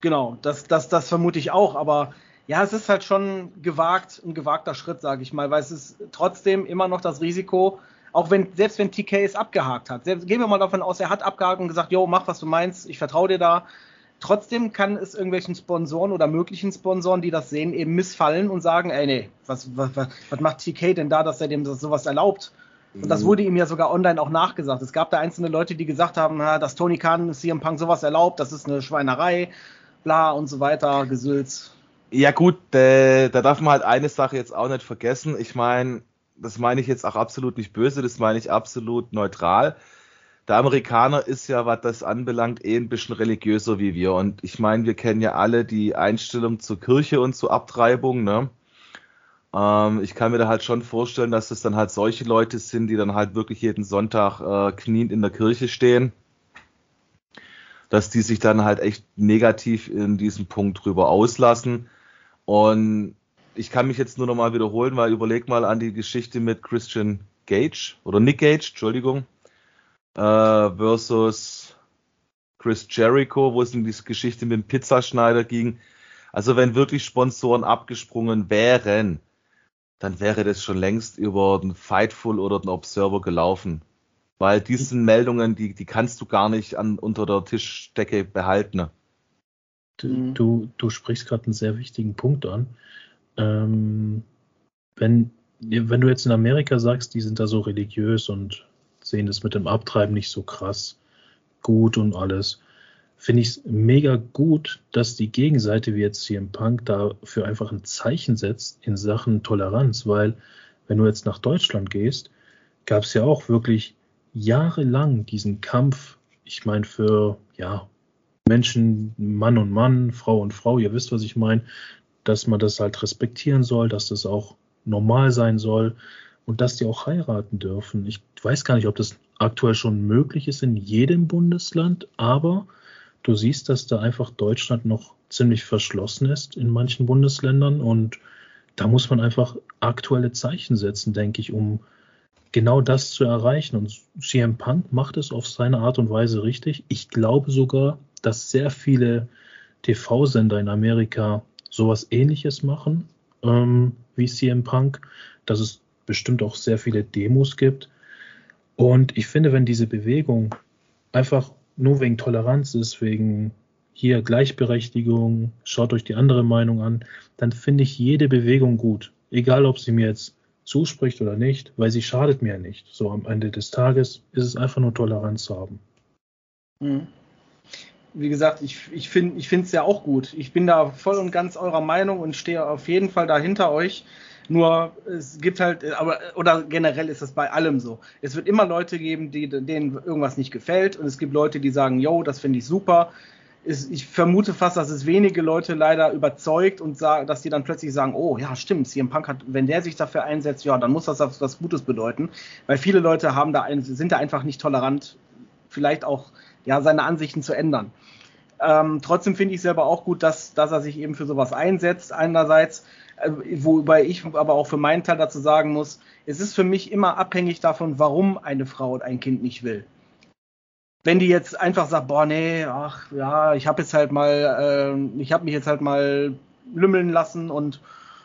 Genau, das, das, das vermute ich auch, aber ja, es ist halt schon gewagt, ein gewagter Schritt, sage ich mal, weil es ist trotzdem immer noch das Risiko, auch wenn, selbst wenn TK es abgehakt hat, selbst, gehen wir mal davon aus, er hat abgehakt und gesagt, jo, mach was du meinst, ich vertraue dir da. Trotzdem kann es irgendwelchen Sponsoren oder möglichen Sponsoren, die das sehen, eben missfallen und sagen, ey, nee, was, was, was macht TK denn da, dass er dem sowas erlaubt? Und das wurde ihm ja sogar online auch nachgesagt. Es gab da einzelne Leute, die gesagt haben, dass Tony Khan CM Punk sowas erlaubt, das ist eine Schweinerei, bla und so weiter, Gesülz. Ja gut, äh, da darf man halt eine Sache jetzt auch nicht vergessen. Ich meine, das meine ich jetzt auch absolut nicht böse, das meine ich absolut neutral. Der Amerikaner ist ja, was das anbelangt, eh ein bisschen religiöser wie wir. Und ich meine, wir kennen ja alle die Einstellung zur Kirche und zur Abtreibung, ne? Ähm, ich kann mir da halt schon vorstellen, dass es dann halt solche Leute sind, die dann halt wirklich jeden Sonntag äh, kniend in der Kirche stehen. Dass die sich dann halt echt negativ in diesem Punkt drüber auslassen. Und ich kann mich jetzt nur nochmal wiederholen, weil überleg mal an die Geschichte mit Christian Gage oder Nick Gage, Entschuldigung, äh, versus Chris Jericho, wo es in diese Geschichte mit dem Pizzaschneider ging. Also wenn wirklich Sponsoren abgesprungen wären, dann wäre das schon längst über den Fightful oder den Observer gelaufen. Weil diese Meldungen, die, die kannst du gar nicht an, unter der Tischdecke behalten. Du, mhm. du, du sprichst gerade einen sehr wichtigen Punkt an. Ähm, wenn, wenn du jetzt in Amerika sagst, die sind da so religiös und sehen das mit dem Abtreiben nicht so krass gut und alles, finde ich es mega gut, dass die Gegenseite, wie jetzt hier im Punk, dafür einfach ein Zeichen setzt in Sachen Toleranz, weil wenn du jetzt nach Deutschland gehst, gab es ja auch wirklich jahrelang diesen Kampf, ich meine, für ja, Menschen, Mann und Mann, Frau und Frau, ihr wisst, was ich meine, dass man das halt respektieren soll, dass das auch normal sein soll und dass die auch heiraten dürfen. Ich weiß gar nicht, ob das aktuell schon möglich ist in jedem Bundesland, aber du siehst, dass da einfach Deutschland noch ziemlich verschlossen ist in manchen Bundesländern und da muss man einfach aktuelle Zeichen setzen, denke ich, um genau das zu erreichen. Und CM Punk macht es auf seine Art und Weise richtig. Ich glaube sogar, dass sehr viele TV-Sender in Amerika sowas ähnliches machen ähm, wie CM Punk, dass es bestimmt auch sehr viele Demos gibt. Und ich finde, wenn diese Bewegung einfach nur wegen Toleranz ist, wegen hier Gleichberechtigung, schaut euch die andere Meinung an, dann finde ich jede Bewegung gut. Egal, ob sie mir jetzt zuspricht oder nicht, weil sie schadet mir nicht. So am Ende des Tages ist es einfach nur Toleranz zu haben. Mhm. Wie gesagt, ich, ich finde es ja auch gut. Ich bin da voll und ganz eurer Meinung und stehe auf jeden Fall dahinter euch. Nur es gibt halt, aber oder generell ist das bei allem so. Es wird immer Leute geben, die, denen irgendwas nicht gefällt und es gibt Leute, die sagen, yo, das finde ich super. ich vermute fast, dass es wenige Leute leider überzeugt und sagen, dass die dann plötzlich sagen, oh ja, stimmt, CM Punk hat, wenn der sich dafür einsetzt, ja, dann muss das was Gutes bedeuten, weil viele Leute haben da ein, sind da einfach nicht tolerant, vielleicht auch ja seine Ansichten zu ändern. Ähm, trotzdem finde ich selber auch gut, dass, dass er sich eben für sowas einsetzt. Einerseits, wobei ich aber auch für meinen Teil dazu sagen muss, es ist für mich immer abhängig davon, warum eine Frau ein Kind nicht will. Wenn die jetzt einfach sagt, boah, nee, ach ja, ich habe jetzt halt mal, äh, ich habe mich jetzt halt mal lümmeln lassen und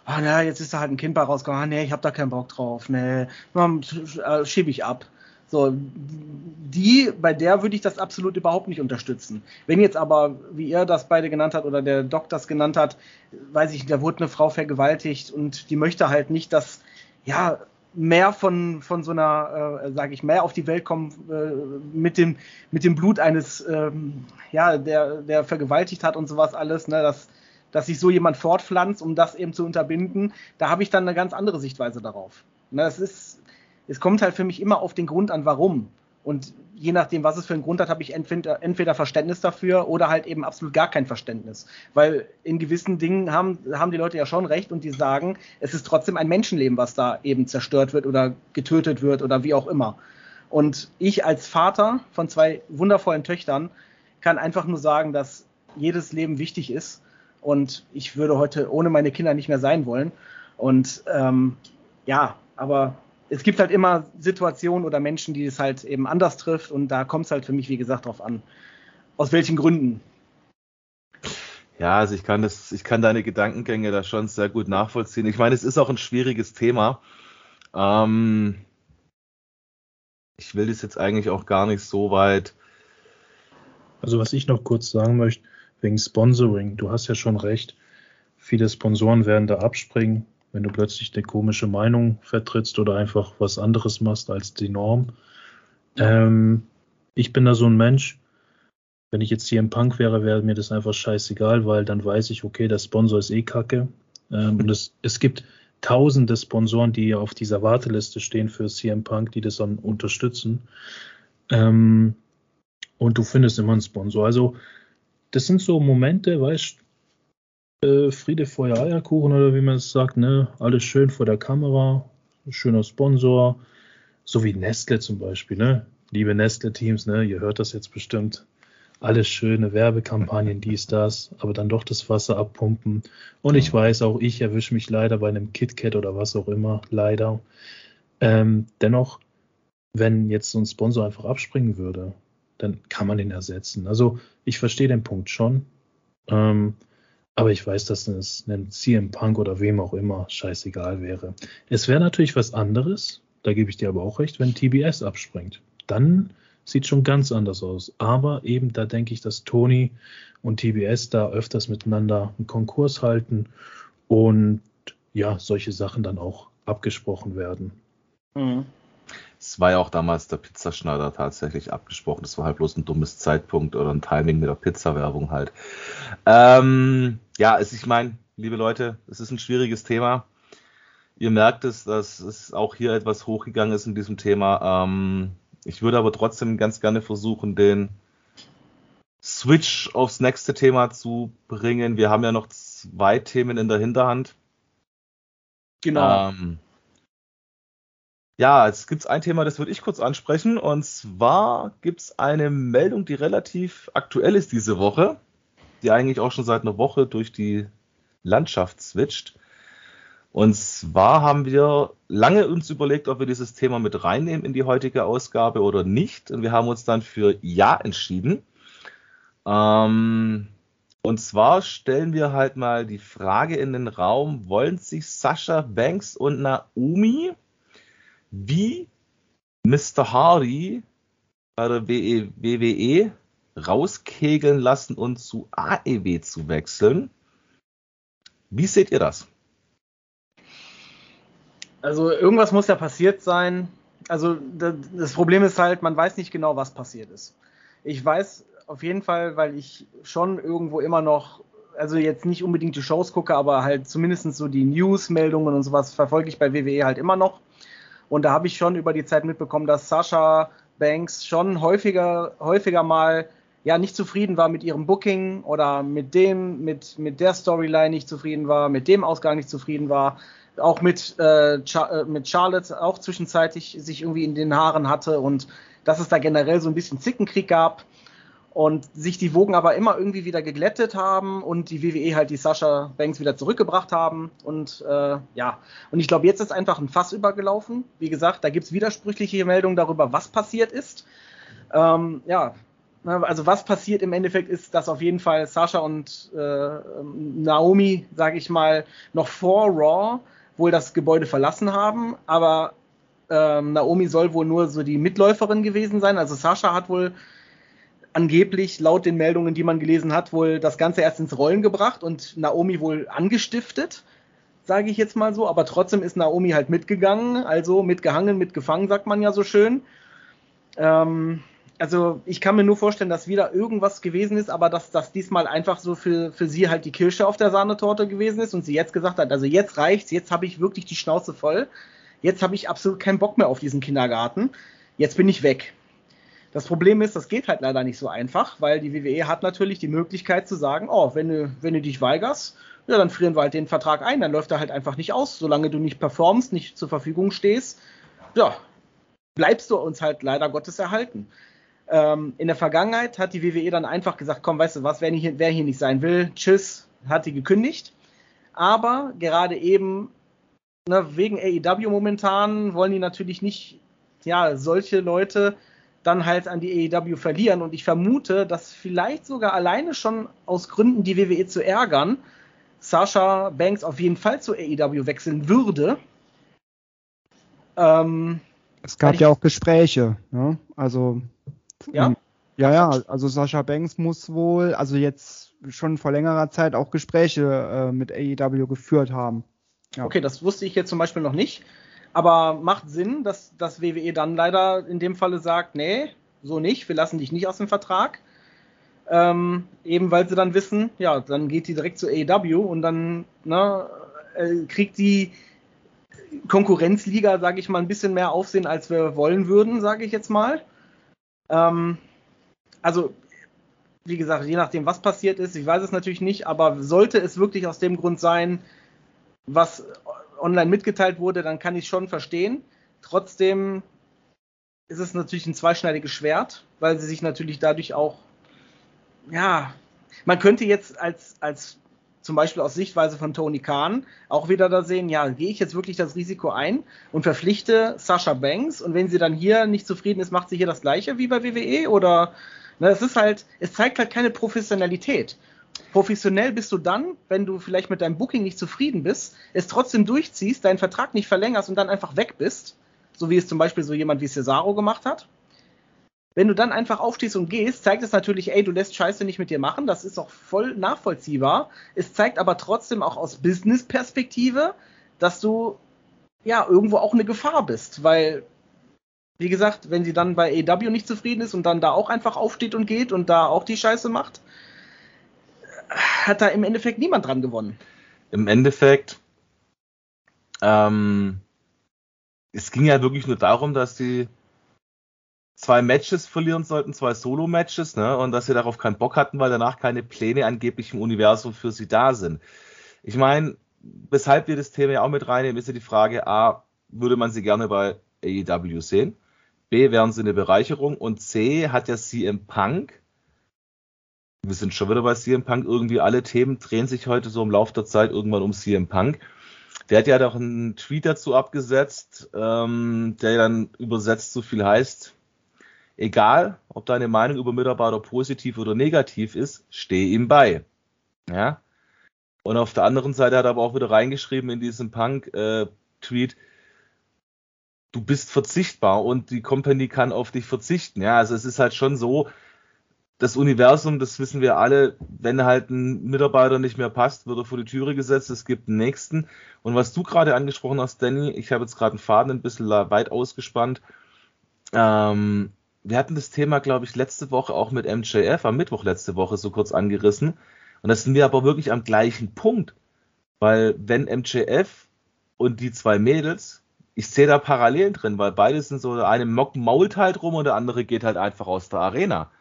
ah, na, jetzt ist da halt ein Kind bei rausgekommen, ah, nee, ich habe da keinen Bock drauf, nee, äh, schiebe ich ab. So, die, bei der würde ich das absolut überhaupt nicht unterstützen. Wenn jetzt aber, wie ihr das beide genannt hat oder der Doc das genannt hat, weiß ich, da wurde eine Frau vergewaltigt und die möchte halt nicht, dass, ja, mehr von, von so einer, äh, sage ich, mehr auf die Welt kommen äh, mit, dem, mit dem Blut eines, ähm, ja, der, der vergewaltigt hat und sowas alles, ne, dass, dass sich so jemand fortpflanzt, um das eben zu unterbinden, da habe ich dann eine ganz andere Sichtweise darauf. Ne, es ist, es kommt halt für mich immer auf den Grund an, warum. Und je nachdem, was es für einen Grund hat, habe ich entweder, Verständnis dafür oder halt eben absolut gar kein Verständnis. Weil in gewissen Dingen haben, haben die Leute ja schon recht und die sagen, es ist trotzdem ein Menschenleben, was da eben zerstört wird oder getötet wird oder wie auch immer. Und ich als Vater von zwei wundervollen Töchtern kann einfach nur sagen, dass jedes Leben wichtig ist. Und ich würde heute ohne meine Kinder nicht mehr sein wollen. Und ähm, ja, aber es gibt halt immer Situationen oder Menschen, die es halt eben anders trifft und da kommt es halt für mich, wie gesagt, drauf an. Aus welchen Gründen? Ja, also ich kann das, ich kann deine Gedankengänge da schon sehr gut nachvollziehen. Ich meine, es ist auch ein schwieriges Thema. Ähm, ich will das jetzt eigentlich auch gar nicht so weit. Also was ich noch kurz sagen möchte, wegen Sponsoring, du hast ja schon recht, viele Sponsoren werden da abspringen wenn du plötzlich eine komische Meinung vertrittst oder einfach was anderes machst als die Norm. Ähm, ich bin da so ein Mensch, wenn ich jetzt hier im Punk wäre, wäre mir das einfach scheißegal, weil dann weiß ich, okay, der Sponsor ist eh kacke. Ähm, und es, es gibt tausende Sponsoren, die auf dieser Warteliste stehen für CM Punk, die das dann unterstützen. Ähm, und du findest immer einen Sponsor. Also, das sind so Momente, weißt äh, Friede, Feuer, Eierkuchen oder wie man es sagt, ne? Alles schön vor der Kamera, schöner Sponsor, so wie Nestle zum Beispiel, ne? Liebe Nestle-Teams, ne? Ihr hört das jetzt bestimmt. Alles schöne Werbekampagnen, dies, das, aber dann doch das Wasser abpumpen. Und ich weiß, auch ich erwische mich leider bei einem KitKat oder was auch immer, leider. Ähm, dennoch, wenn jetzt so ein Sponsor einfach abspringen würde, dann kann man den ersetzen. Also ich verstehe den Punkt schon. Ähm, aber ich weiß, dass es einem CM Punk oder wem auch immer scheißegal wäre. Es wäre natürlich was anderes, da gebe ich dir aber auch recht, wenn TBS abspringt. Dann sieht schon ganz anders aus. Aber eben da denke ich, dass Tony und TBS da öfters miteinander einen Konkurs halten und ja, solche Sachen dann auch abgesprochen werden. Mhm. Es war ja auch damals der Pizzaschneider tatsächlich abgesprochen. Das war halt bloß ein dummes Zeitpunkt oder ein Timing mit der Pizza-Werbung halt. Ähm, ja, es, ich meine, liebe Leute, es ist ein schwieriges Thema. Ihr merkt es, dass es auch hier etwas hochgegangen ist in diesem Thema. Ähm, ich würde aber trotzdem ganz gerne versuchen, den Switch aufs nächste Thema zu bringen. Wir haben ja noch zwei Themen in der Hinterhand. Genau. Ähm, ja, es gibt ein Thema, das würde ich kurz ansprechen. Und zwar gibt es eine Meldung, die relativ aktuell ist diese Woche, die eigentlich auch schon seit einer Woche durch die Landschaft switcht. Und zwar haben wir lange uns überlegt, ob wir dieses Thema mit reinnehmen in die heutige Ausgabe oder nicht. Und wir haben uns dann für Ja entschieden. Ähm, und zwar stellen wir halt mal die Frage in den Raum, wollen sich Sascha Banks und Naomi wie Mr. Hardy bei der WWE e rauskegeln lassen und zu AEW zu wechseln. Wie seht ihr das? Also irgendwas muss ja passiert sein. Also das Problem ist halt, man weiß nicht genau, was passiert ist. Ich weiß auf jeden Fall, weil ich schon irgendwo immer noch, also jetzt nicht unbedingt die Shows gucke, aber halt zumindest so die News-Meldungen und sowas verfolge ich bei WWE halt immer noch. Und da habe ich schon über die Zeit mitbekommen, dass Sascha Banks schon häufiger, häufiger mal ja nicht zufrieden war mit ihrem Booking oder mit dem, mit, mit der Storyline nicht zufrieden war, mit dem Ausgang nicht zufrieden war, auch mit, äh, Char äh, mit Charlotte auch zwischenzeitlich sich irgendwie in den Haaren hatte und dass es da generell so ein bisschen Zickenkrieg gab. Und sich die Wogen aber immer irgendwie wieder geglättet haben und die WWE halt die Sascha Banks wieder zurückgebracht haben. Und äh, ja, und ich glaube, jetzt ist einfach ein Fass übergelaufen. Wie gesagt, da gibt es widersprüchliche Meldungen darüber, was passiert ist. Ähm, ja, also was passiert im Endeffekt ist, dass auf jeden Fall Sascha und äh, Naomi, sage ich mal, noch vor Raw wohl das Gebäude verlassen haben, aber ähm, Naomi soll wohl nur so die Mitläuferin gewesen sein. Also Sascha hat wohl angeblich laut den Meldungen, die man gelesen hat, wohl das Ganze erst ins Rollen gebracht und Naomi wohl angestiftet, sage ich jetzt mal so. Aber trotzdem ist Naomi halt mitgegangen, also mitgehangen, mitgefangen, sagt man ja so schön. Ähm, also ich kann mir nur vorstellen, dass wieder irgendwas gewesen ist, aber dass das diesmal einfach so für, für sie halt die Kirsche auf der Sahnetorte gewesen ist und sie jetzt gesagt hat, also jetzt reicht's, jetzt habe ich wirklich die Schnauze voll, jetzt habe ich absolut keinen Bock mehr auf diesen Kindergarten, jetzt bin ich weg. Das Problem ist, das geht halt leider nicht so einfach, weil die WWE hat natürlich die Möglichkeit zu sagen, oh, wenn du, wenn du dich weigerst, ja, dann frieren wir halt den Vertrag ein, dann läuft er halt einfach nicht aus, solange du nicht performst, nicht zur Verfügung stehst, ja, bleibst du uns halt leider Gottes erhalten. Ähm, in der Vergangenheit hat die WWE dann einfach gesagt, komm, weißt du was, wer hier, wer hier nicht sein will, tschüss, hat die gekündigt. Aber gerade eben, ne, wegen AEW momentan wollen die natürlich nicht, ja, solche Leute dann halt an die AEW verlieren. Und ich vermute, dass vielleicht sogar alleine schon aus Gründen, die WWE zu ärgern, Sasha Banks auf jeden Fall zu AEW wechseln würde. Ähm, es gab ja auch Gespräche, ne? Also ja? Ja, ja, also Sasha Banks muss wohl, also jetzt schon vor längerer Zeit auch Gespräche äh, mit AEW geführt haben. Ja. Okay, das wusste ich jetzt zum Beispiel noch nicht. Aber macht Sinn, dass das WWE dann leider in dem Falle sagt, nee, so nicht, wir lassen dich nicht aus dem Vertrag. Ähm, eben weil sie dann wissen, ja, dann geht die direkt zu AEW und dann ne, äh, kriegt die Konkurrenzliga, sage ich mal, ein bisschen mehr Aufsehen, als wir wollen würden, sage ich jetzt mal. Ähm, also, wie gesagt, je nachdem, was passiert ist, ich weiß es natürlich nicht, aber sollte es wirklich aus dem Grund sein, was online mitgeteilt wurde, dann kann ich schon verstehen. Trotzdem ist es natürlich ein zweischneidiges Schwert, weil sie sich natürlich dadurch auch, ja, man könnte jetzt als, als zum Beispiel aus Sichtweise von Tony Khan auch wieder da sehen, ja, gehe ich jetzt wirklich das Risiko ein und verpflichte Sascha Banks und wenn sie dann hier nicht zufrieden ist, macht sie hier das gleiche wie bei WWE oder ne, es ist halt, es zeigt halt keine Professionalität. Professionell bist du dann, wenn du vielleicht mit deinem Booking nicht zufrieden bist, es trotzdem durchziehst, deinen Vertrag nicht verlängerst und dann einfach weg bist, so wie es zum Beispiel so jemand wie Cesaro gemacht hat. Wenn du dann einfach aufstehst und gehst, zeigt es natürlich, ey, du lässt Scheiße nicht mit dir machen. Das ist auch voll nachvollziehbar. Es zeigt aber trotzdem auch aus Business-Perspektive, dass du ja irgendwo auch eine Gefahr bist, weil wie gesagt, wenn sie dann bei AW nicht zufrieden ist und dann da auch einfach aufsteht und geht und da auch die Scheiße macht, hat da im Endeffekt niemand dran gewonnen. Im Endeffekt, ähm, es ging ja wirklich nur darum, dass die zwei Matches verlieren sollten, zwei Solo-Matches, ne, und dass sie darauf keinen Bock hatten, weil danach keine Pläne angeblich im Universum für sie da sind. Ich meine, weshalb wir das Thema ja auch mit reinnehmen, ist ja die Frage, A, würde man sie gerne bei AEW sehen? B, wären sie eine Bereicherung? Und C, hat ja CM Punk wir sind schon wieder bei CM Punk. Irgendwie alle Themen drehen sich heute so im Laufe der Zeit irgendwann um CM Punk. Der hat ja doch einen Tweet dazu abgesetzt, ähm, der dann übersetzt so viel heißt, egal, ob deine Meinung über Mitarbeiter positiv oder negativ ist, steh ihm bei. Ja. Und auf der anderen Seite hat er aber auch wieder reingeschrieben in diesem Punk-Tweet, äh, du bist verzichtbar und die Company kann auf dich verzichten. Ja, also es ist halt schon so, das Universum, das wissen wir alle, wenn halt ein Mitarbeiter nicht mehr passt, wird er vor die Türe gesetzt, es gibt einen nächsten. Und was du gerade angesprochen hast, Danny, ich habe jetzt gerade einen Faden ein bisschen weit ausgespannt. Ähm, wir hatten das Thema, glaube ich, letzte Woche auch mit MJF, am Mittwoch letzte Woche so kurz angerissen. Und das sind wir aber wirklich am gleichen Punkt. Weil wenn MJF und die zwei Mädels, ich sehe da Parallelen drin, weil beide sind so, der eine mault halt rum und der andere geht halt einfach aus der Arena.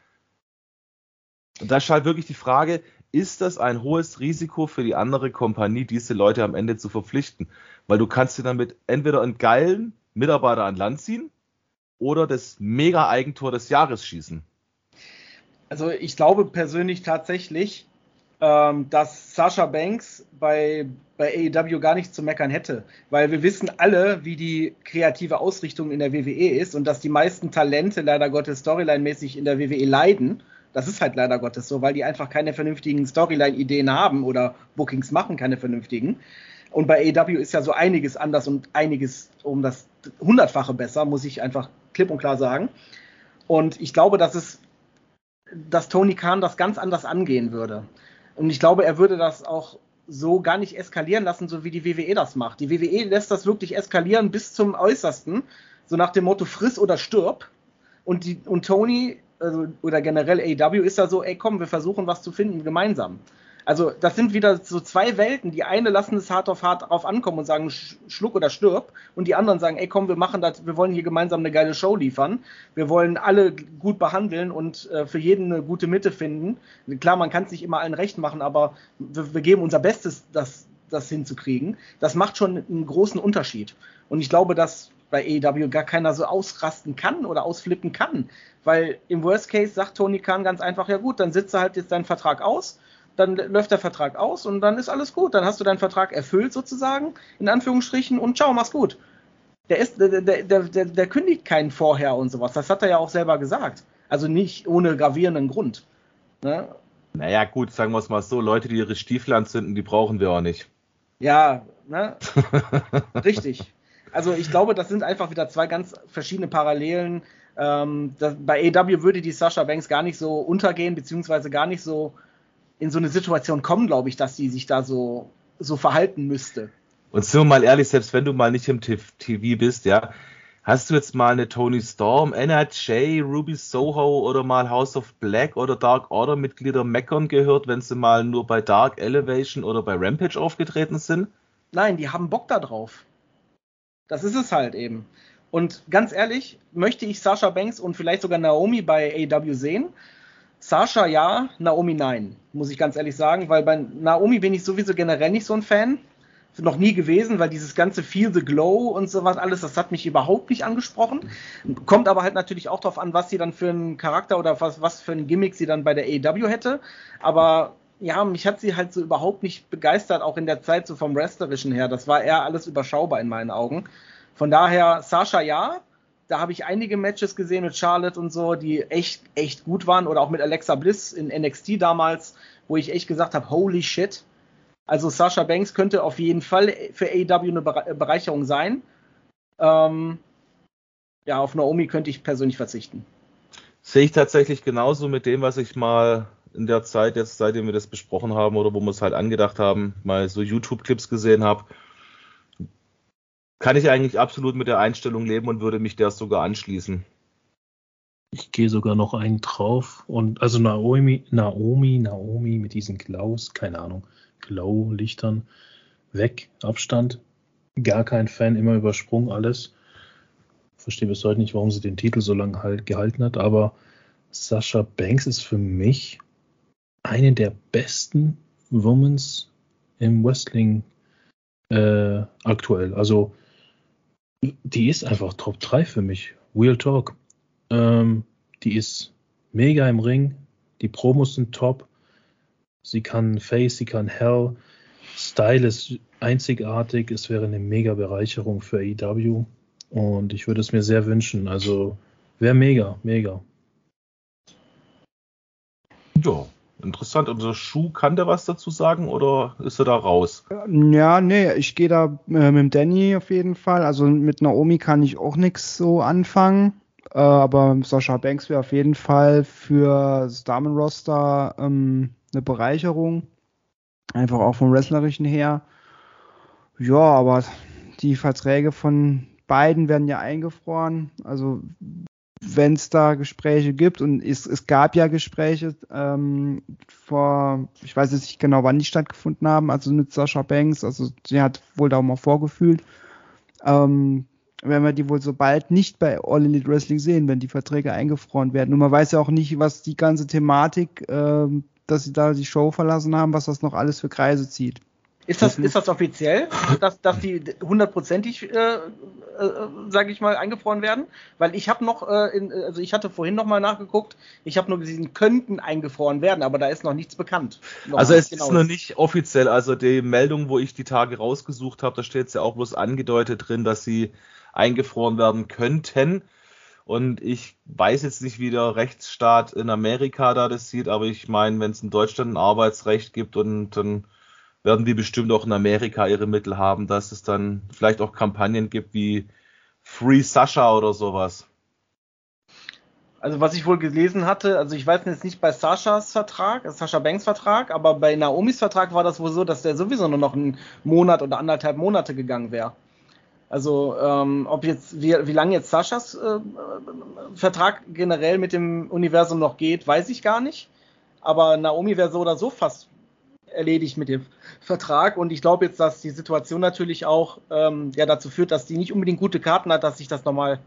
Und da ist halt wirklich die Frage, ist das ein hohes Risiko für die andere Kompanie, diese Leute am Ende zu verpflichten? Weil du kannst dir damit entweder einen geilen Mitarbeiter an Land ziehen oder das Mega-Eigentor des Jahres schießen. Also ich glaube persönlich tatsächlich, ähm, dass Sasha Banks bei, bei AEW gar nichts zu meckern hätte. Weil wir wissen alle, wie die kreative Ausrichtung in der WWE ist und dass die meisten Talente leider Gottes Storyline-mäßig in der WWE leiden. Das ist halt leider Gottes so, weil die einfach keine vernünftigen Storyline-Ideen haben oder Bookings machen keine vernünftigen. Und bei AEW ist ja so einiges anders und einiges um das hundertfache besser, muss ich einfach klipp und klar sagen. Und ich glaube, dass es, dass Tony Khan das ganz anders angehen würde. Und ich glaube, er würde das auch so gar nicht eskalieren lassen, so wie die WWE das macht. Die WWE lässt das wirklich eskalieren bis zum Äußersten, so nach dem Motto friss oder stirb. Und, die, und Tony also, oder generell AW ist da so, ey komm, wir versuchen was zu finden gemeinsam. Also das sind wieder so zwei Welten. Die eine lassen es hart auf hart drauf ankommen und sagen Schluck oder stirb. Und die anderen sagen, ey komm, wir machen das, wir wollen hier gemeinsam eine geile Show liefern. Wir wollen alle gut behandeln und äh, für jeden eine gute Mitte finden. Klar, man kann es nicht immer allen recht machen, aber wir, wir geben unser Bestes, das, das hinzukriegen. Das macht schon einen großen Unterschied. Und ich glaube, dass bei AEW gar keiner so ausrasten kann oder ausflippen kann. Weil im Worst Case sagt Tony Khan ganz einfach, ja gut, dann sitze halt jetzt deinen Vertrag aus dann läuft der Vertrag aus und dann ist alles gut. Dann hast du deinen Vertrag erfüllt sozusagen, in Anführungsstrichen, und ciao, mach's gut. Der, ist, der, der, der, der kündigt keinen vorher und sowas. Das hat er ja auch selber gesagt. Also nicht ohne gravierenden Grund. Ne? Naja, gut, sagen wir es mal so: Leute, die ihre Stiefel anzünden, die brauchen wir auch nicht. Ja, ne? Richtig. Also ich glaube, das sind einfach wieder zwei ganz verschiedene Parallelen. Ähm, das, bei AW würde die Sasha Banks gar nicht so untergehen, beziehungsweise gar nicht so in so eine Situation kommen, glaube ich, dass sie sich da so, so verhalten müsste. Und sind wir mal ehrlich, selbst wenn du mal nicht im TV bist, ja, hast du jetzt mal eine Tony Storm, NRJ, Ruby Soho oder mal House of Black oder Dark Order Mitglieder meckern gehört, wenn sie mal nur bei Dark Elevation oder bei Rampage aufgetreten sind? Nein, die haben Bock da drauf. Das ist es halt eben. Und ganz ehrlich, möchte ich Sasha Banks und vielleicht sogar Naomi bei AW sehen, Sascha ja, Naomi nein, muss ich ganz ehrlich sagen, weil bei Naomi bin ich sowieso generell nicht so ein Fan. Noch nie gewesen, weil dieses ganze Feel the Glow und sowas alles, das hat mich überhaupt nicht angesprochen. Kommt aber halt natürlich auch darauf an, was sie dann für einen Charakter oder was, was für ein Gimmick sie dann bei der AEW hätte. Aber ja, mich hat sie halt so überhaupt nicht begeistert, auch in der Zeit so vom Wrestlerischen her. Das war eher alles überschaubar in meinen Augen. Von daher, Sascha ja, da habe ich einige Matches gesehen mit Charlotte und so, die echt, echt gut waren. Oder auch mit Alexa Bliss in NXT damals, wo ich echt gesagt habe, holy shit. Also Sasha Banks könnte auf jeden Fall für AEW eine Bereicherung sein. Ähm, ja, auf Naomi könnte ich persönlich verzichten. Sehe ich tatsächlich genauso mit dem, was ich mal in der Zeit, jetzt seitdem wir das besprochen haben oder wo wir es halt angedacht haben, mal so YouTube-Clips gesehen habe kann ich eigentlich absolut mit der Einstellung leben und würde mich der sogar anschließen. Ich gehe sogar noch einen drauf und also Naomi, Naomi, Naomi mit diesen Glows, keine Ahnung, Glow-Lichtern, weg, Abstand, gar kein Fan, immer übersprungen alles. Verstehe bis heute nicht, warum sie den Titel so lange halt gehalten hat, aber Sascha Banks ist für mich eine der besten Womans im Wrestling äh, aktuell. Also die ist einfach Top 3 für mich. Real Talk. Ähm, die ist mega im Ring. Die Promos sind top. Sie kann Face, sie kann Hell. Style ist einzigartig. Es wäre eine mega Bereicherung für AEW. Und ich würde es mir sehr wünschen. Also wäre mega, mega. Ja, Interessant. Unser Schuh kann der was dazu sagen oder ist er da raus? Ja, nee, ich gehe da äh, mit Danny auf jeden Fall. Also mit Naomi kann ich auch nichts so anfangen. Äh, aber Sascha Banks wäre auf jeden Fall für das Damenroster ähm, eine Bereicherung. Einfach auch vom Wrestlerischen her. Ja, aber die Verträge von beiden werden ja eingefroren. Also wenn es da Gespräche gibt und es, es gab ja Gespräche ähm, vor, ich weiß jetzt nicht genau, wann die stattgefunden haben, also mit Sascha Banks, also sie hat wohl da auch mal vorgefühlt, ähm, werden wir die wohl so bald nicht bei All Elite Wrestling sehen, wenn die Verträge eingefroren werden. Und man weiß ja auch nicht, was die ganze Thematik, ähm, dass sie da die Show verlassen haben, was das noch alles für Kreise zieht. Ist das, ist das offiziell, dass, dass die hundertprozentig, äh, äh, sage ich mal, eingefroren werden? Weil ich habe noch, äh, in, also ich hatte vorhin noch mal nachgeguckt, ich habe nur gesehen, könnten eingefroren werden, aber da ist noch nichts bekannt. Noch also es genau ist noch nicht offiziell, also die Meldung, wo ich die Tage rausgesucht habe, da steht es ja auch bloß angedeutet drin, dass sie eingefroren werden könnten. Und ich weiß jetzt nicht, wie der Rechtsstaat in Amerika da das sieht, aber ich meine, wenn es in Deutschland ein Arbeitsrecht gibt und dann werden die bestimmt auch in Amerika ihre Mittel haben, dass es dann vielleicht auch Kampagnen gibt wie Free Sascha oder sowas. Also was ich wohl gelesen hatte, also ich weiß jetzt nicht bei Saschas Vertrag, Sascha Banks Vertrag, aber bei Naomis Vertrag war das wohl so, dass der sowieso nur noch einen Monat oder anderthalb Monate gegangen wäre. Also ähm, ob jetzt wie, wie lange jetzt Saschas äh, Vertrag generell mit dem Universum noch geht, weiß ich gar nicht. Aber Naomi wäre so oder so fast erledigt mit dem Vertrag. Und ich glaube jetzt, dass die Situation natürlich auch ähm, ja, dazu führt, dass die nicht unbedingt gute Karten hat, dass sich das nochmal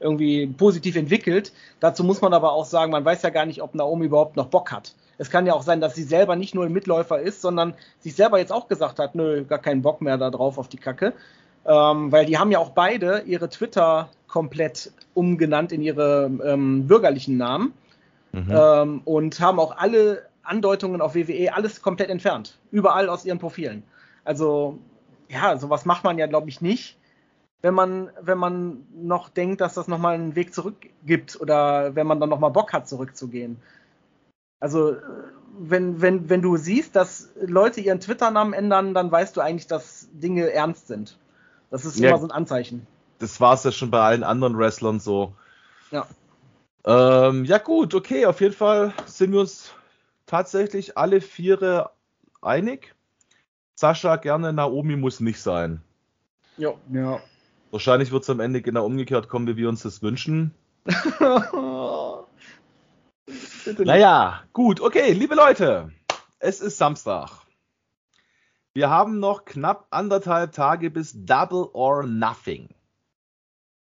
irgendwie positiv entwickelt. Dazu muss man aber auch sagen, man weiß ja gar nicht, ob Naomi überhaupt noch Bock hat. Es kann ja auch sein, dass sie selber nicht nur ein Mitläufer ist, sondern sich selber jetzt auch gesagt hat, nö, gar keinen Bock mehr da drauf auf die Kacke. Ähm, weil die haben ja auch beide ihre Twitter komplett umgenannt in ihre ähm, bürgerlichen Namen. Mhm. Ähm, und haben auch alle Andeutungen auf WWE alles komplett entfernt. Überall aus ihren Profilen. Also, ja, sowas macht man ja, glaube ich, nicht, wenn man, wenn man noch denkt, dass das nochmal einen Weg zurück gibt oder wenn man dann nochmal Bock hat, zurückzugehen. Also, wenn, wenn, wenn du siehst, dass Leute ihren Twitter-Namen ändern, dann weißt du eigentlich, dass Dinge ernst sind. Das ist ja, immer so ein Anzeichen. Das war es ja schon bei allen anderen Wrestlern so. Ja. Ähm, ja, gut, okay, auf jeden Fall sind wir uns tatsächlich alle Viere einig. Sascha gerne, Naomi muss nicht sein. Jo. Ja. Wahrscheinlich wird es am Ende genau umgekehrt kommen, wie wir uns das wünschen. naja, gut, okay, liebe Leute, es ist Samstag. Wir haben noch knapp anderthalb Tage bis Double or Nothing.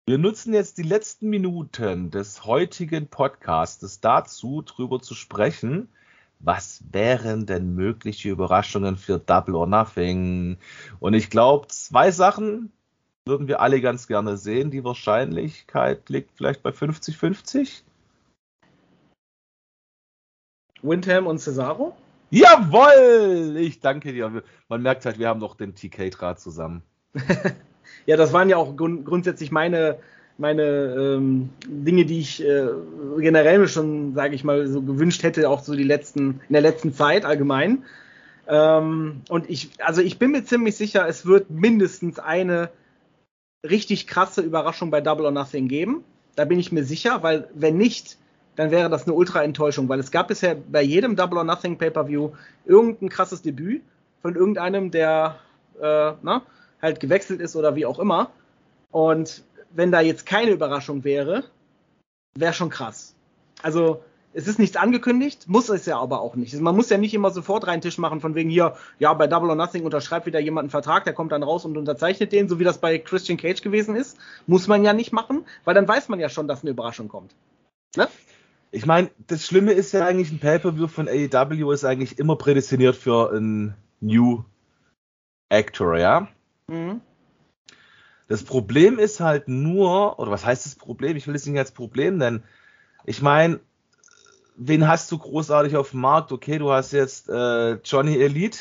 Wir nutzen jetzt die letzten Minuten des heutigen Podcasts dazu, darüber zu sprechen, was wären denn mögliche Überraschungen für Double or Nothing? Und ich glaube, zwei Sachen würden wir alle ganz gerne sehen. Die Wahrscheinlichkeit liegt vielleicht bei 50-50. Windham und Cesaro? Jawoll! Ich danke dir. Man merkt halt, wir haben noch den TK-Draht zusammen. ja, das waren ja auch grund grundsätzlich meine meine ähm, Dinge, die ich äh, generell schon, sage ich mal, so gewünscht hätte, auch so die letzten, in der letzten Zeit allgemein. Ähm, und ich, also ich bin mir ziemlich sicher, es wird mindestens eine richtig krasse Überraschung bei Double or Nothing geben. Da bin ich mir sicher, weil wenn nicht, dann wäre das eine Ultra-Enttäuschung, weil es gab bisher bei jedem Double or Nothing Pay-Per-View irgendein krasses Debüt von irgendeinem, der äh, na, halt gewechselt ist oder wie auch immer. Und wenn da jetzt keine Überraschung wäre, wäre schon krass. Also es ist nichts angekündigt, muss es ja aber auch nicht. Man muss ja nicht immer sofort reinen Tisch machen, von wegen hier, ja, bei Double or Nothing unterschreibt wieder jemand einen Vertrag, der kommt dann raus und unterzeichnet den, so wie das bei Christian Cage gewesen ist. Muss man ja nicht machen, weil dann weiß man ja schon, dass eine Überraschung kommt. Ne? Ich meine, das Schlimme ist ja eigentlich, ein Pay-Per-View von AEW ist eigentlich immer prädestiniert für einen New Actor, ja? Mhm. Das Problem ist halt nur, oder was heißt das Problem? Ich will es nicht als Problem nennen. Ich meine, wen hast du großartig auf dem Markt? Okay, du hast jetzt äh, Johnny Elite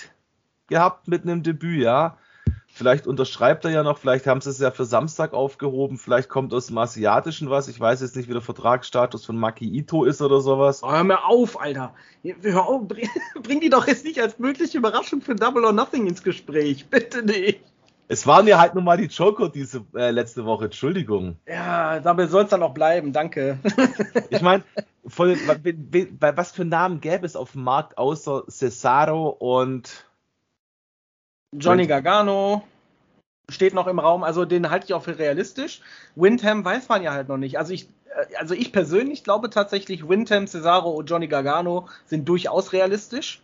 gehabt mit einem Debüt, ja. Vielleicht unterschreibt er ja noch, vielleicht haben sie es ja für Samstag aufgehoben, vielleicht kommt aus dem Asiatischen was. Ich weiß jetzt nicht, wie der Vertragsstatus von Maki Ito ist oder sowas. Oh, hör mir auf, Alter. Hör auf, bring, bring die doch jetzt nicht als mögliche Überraschung für Double or Nothing ins Gespräch. Bitte nicht. Es waren ja halt nun mal die Joker diese äh, letzte Woche, Entschuldigung. Ja, dabei soll es dann auch bleiben, danke. ich meine, was für Namen gäbe es auf dem Markt außer Cesaro und Johnny Gargano steht noch im Raum, also den halte ich auch für realistisch. Windham weiß man ja halt noch nicht. Also ich, äh, also ich persönlich glaube tatsächlich, Windham, Cesaro und Johnny Gargano sind durchaus realistisch.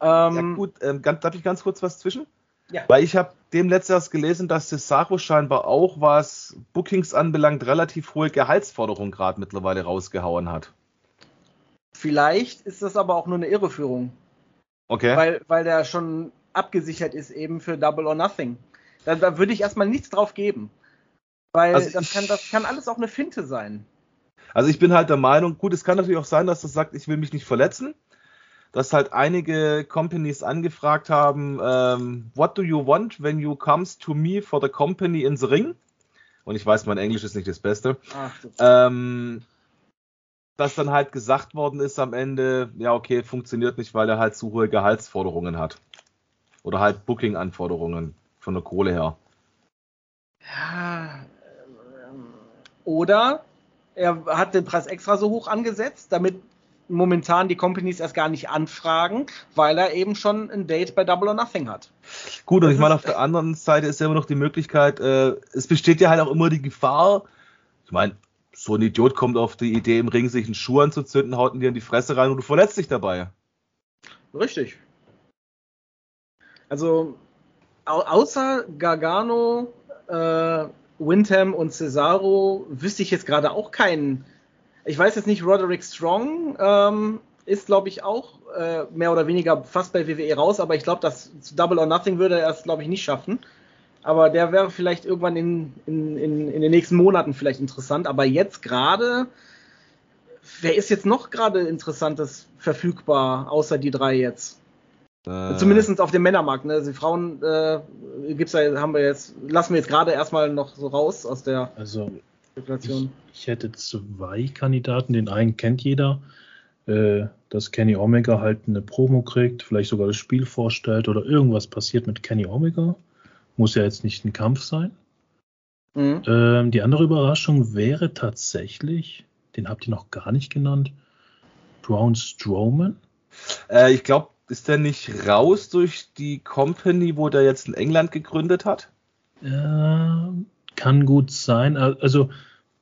Ähm, ja gut, ähm, darf ich ganz kurz was zwischen? Ja. Weil ich habe dem letztes gelesen, dass Cesaro scheinbar auch, was Bookings anbelangt, relativ hohe Gehaltsforderungen gerade mittlerweile rausgehauen hat. Vielleicht ist das aber auch nur eine Irreführung. Okay. Weil, weil der schon abgesichert ist eben für Double or Nothing. Da, da würde ich erstmal nichts drauf geben. Weil also das, kann, das kann alles auch eine Finte sein. Also ich bin halt der Meinung, gut, es kann natürlich auch sein, dass das sagt, ich will mich nicht verletzen. Dass halt einige Companies angefragt haben, ähm, what do you want when you comes to me for the company in the ring? Und ich weiß, mein Englisch ist nicht das Beste. Ach, ähm, dass dann halt gesagt worden ist am Ende, ja, okay, funktioniert nicht, weil er halt zu hohe Gehaltsforderungen hat. Oder halt Booking-Anforderungen von der Kohle her. Ja. Oder er hat den Preis extra so hoch angesetzt, damit momentan die Companies erst gar nicht anfragen, weil er eben schon ein Date bei Double or Nothing hat. Gut, und das ich meine, auf der anderen Seite ist ja immer noch die Möglichkeit, äh, es besteht ja halt auch immer die Gefahr, ich meine, so ein Idiot kommt auf die Idee, im Ring sich einen Schuh anzuzünden, haut ihn dir in die Fresse rein und du verletzt dich dabei. Richtig. Also, au außer Gargano, äh, Windham und Cesaro wüsste ich jetzt gerade auch keinen. Ich weiß jetzt nicht, Roderick Strong ähm, ist, glaube ich, auch äh, mehr oder weniger fast bei WWE raus, aber ich glaube, das Double or Nothing würde er es, glaube ich, nicht schaffen. Aber der wäre vielleicht irgendwann in, in, in, in den nächsten Monaten vielleicht interessant. Aber jetzt gerade, wer ist jetzt noch gerade Interessantes verfügbar, außer die drei jetzt? Äh. Zumindest auf dem Männermarkt. Ne? Die Frauen äh, gibt's da, haben wir jetzt, lassen wir jetzt gerade erstmal noch so raus aus der also, Spekulation. Ich, ich hätte zwei Kandidaten. Den einen kennt jeder äh, dass Kenny Omega halt eine Promo kriegt, vielleicht sogar das Spiel vorstellt oder irgendwas passiert mit Kenny Omega. Muss ja jetzt nicht ein Kampf sein. Mhm. Ähm, die andere Überraschung wäre tatsächlich, den habt ihr noch gar nicht genannt, Braun Strowman. Äh, ich glaube, ist der nicht raus durch die Company, wo der jetzt in England gegründet hat? Äh, kann gut sein. Also,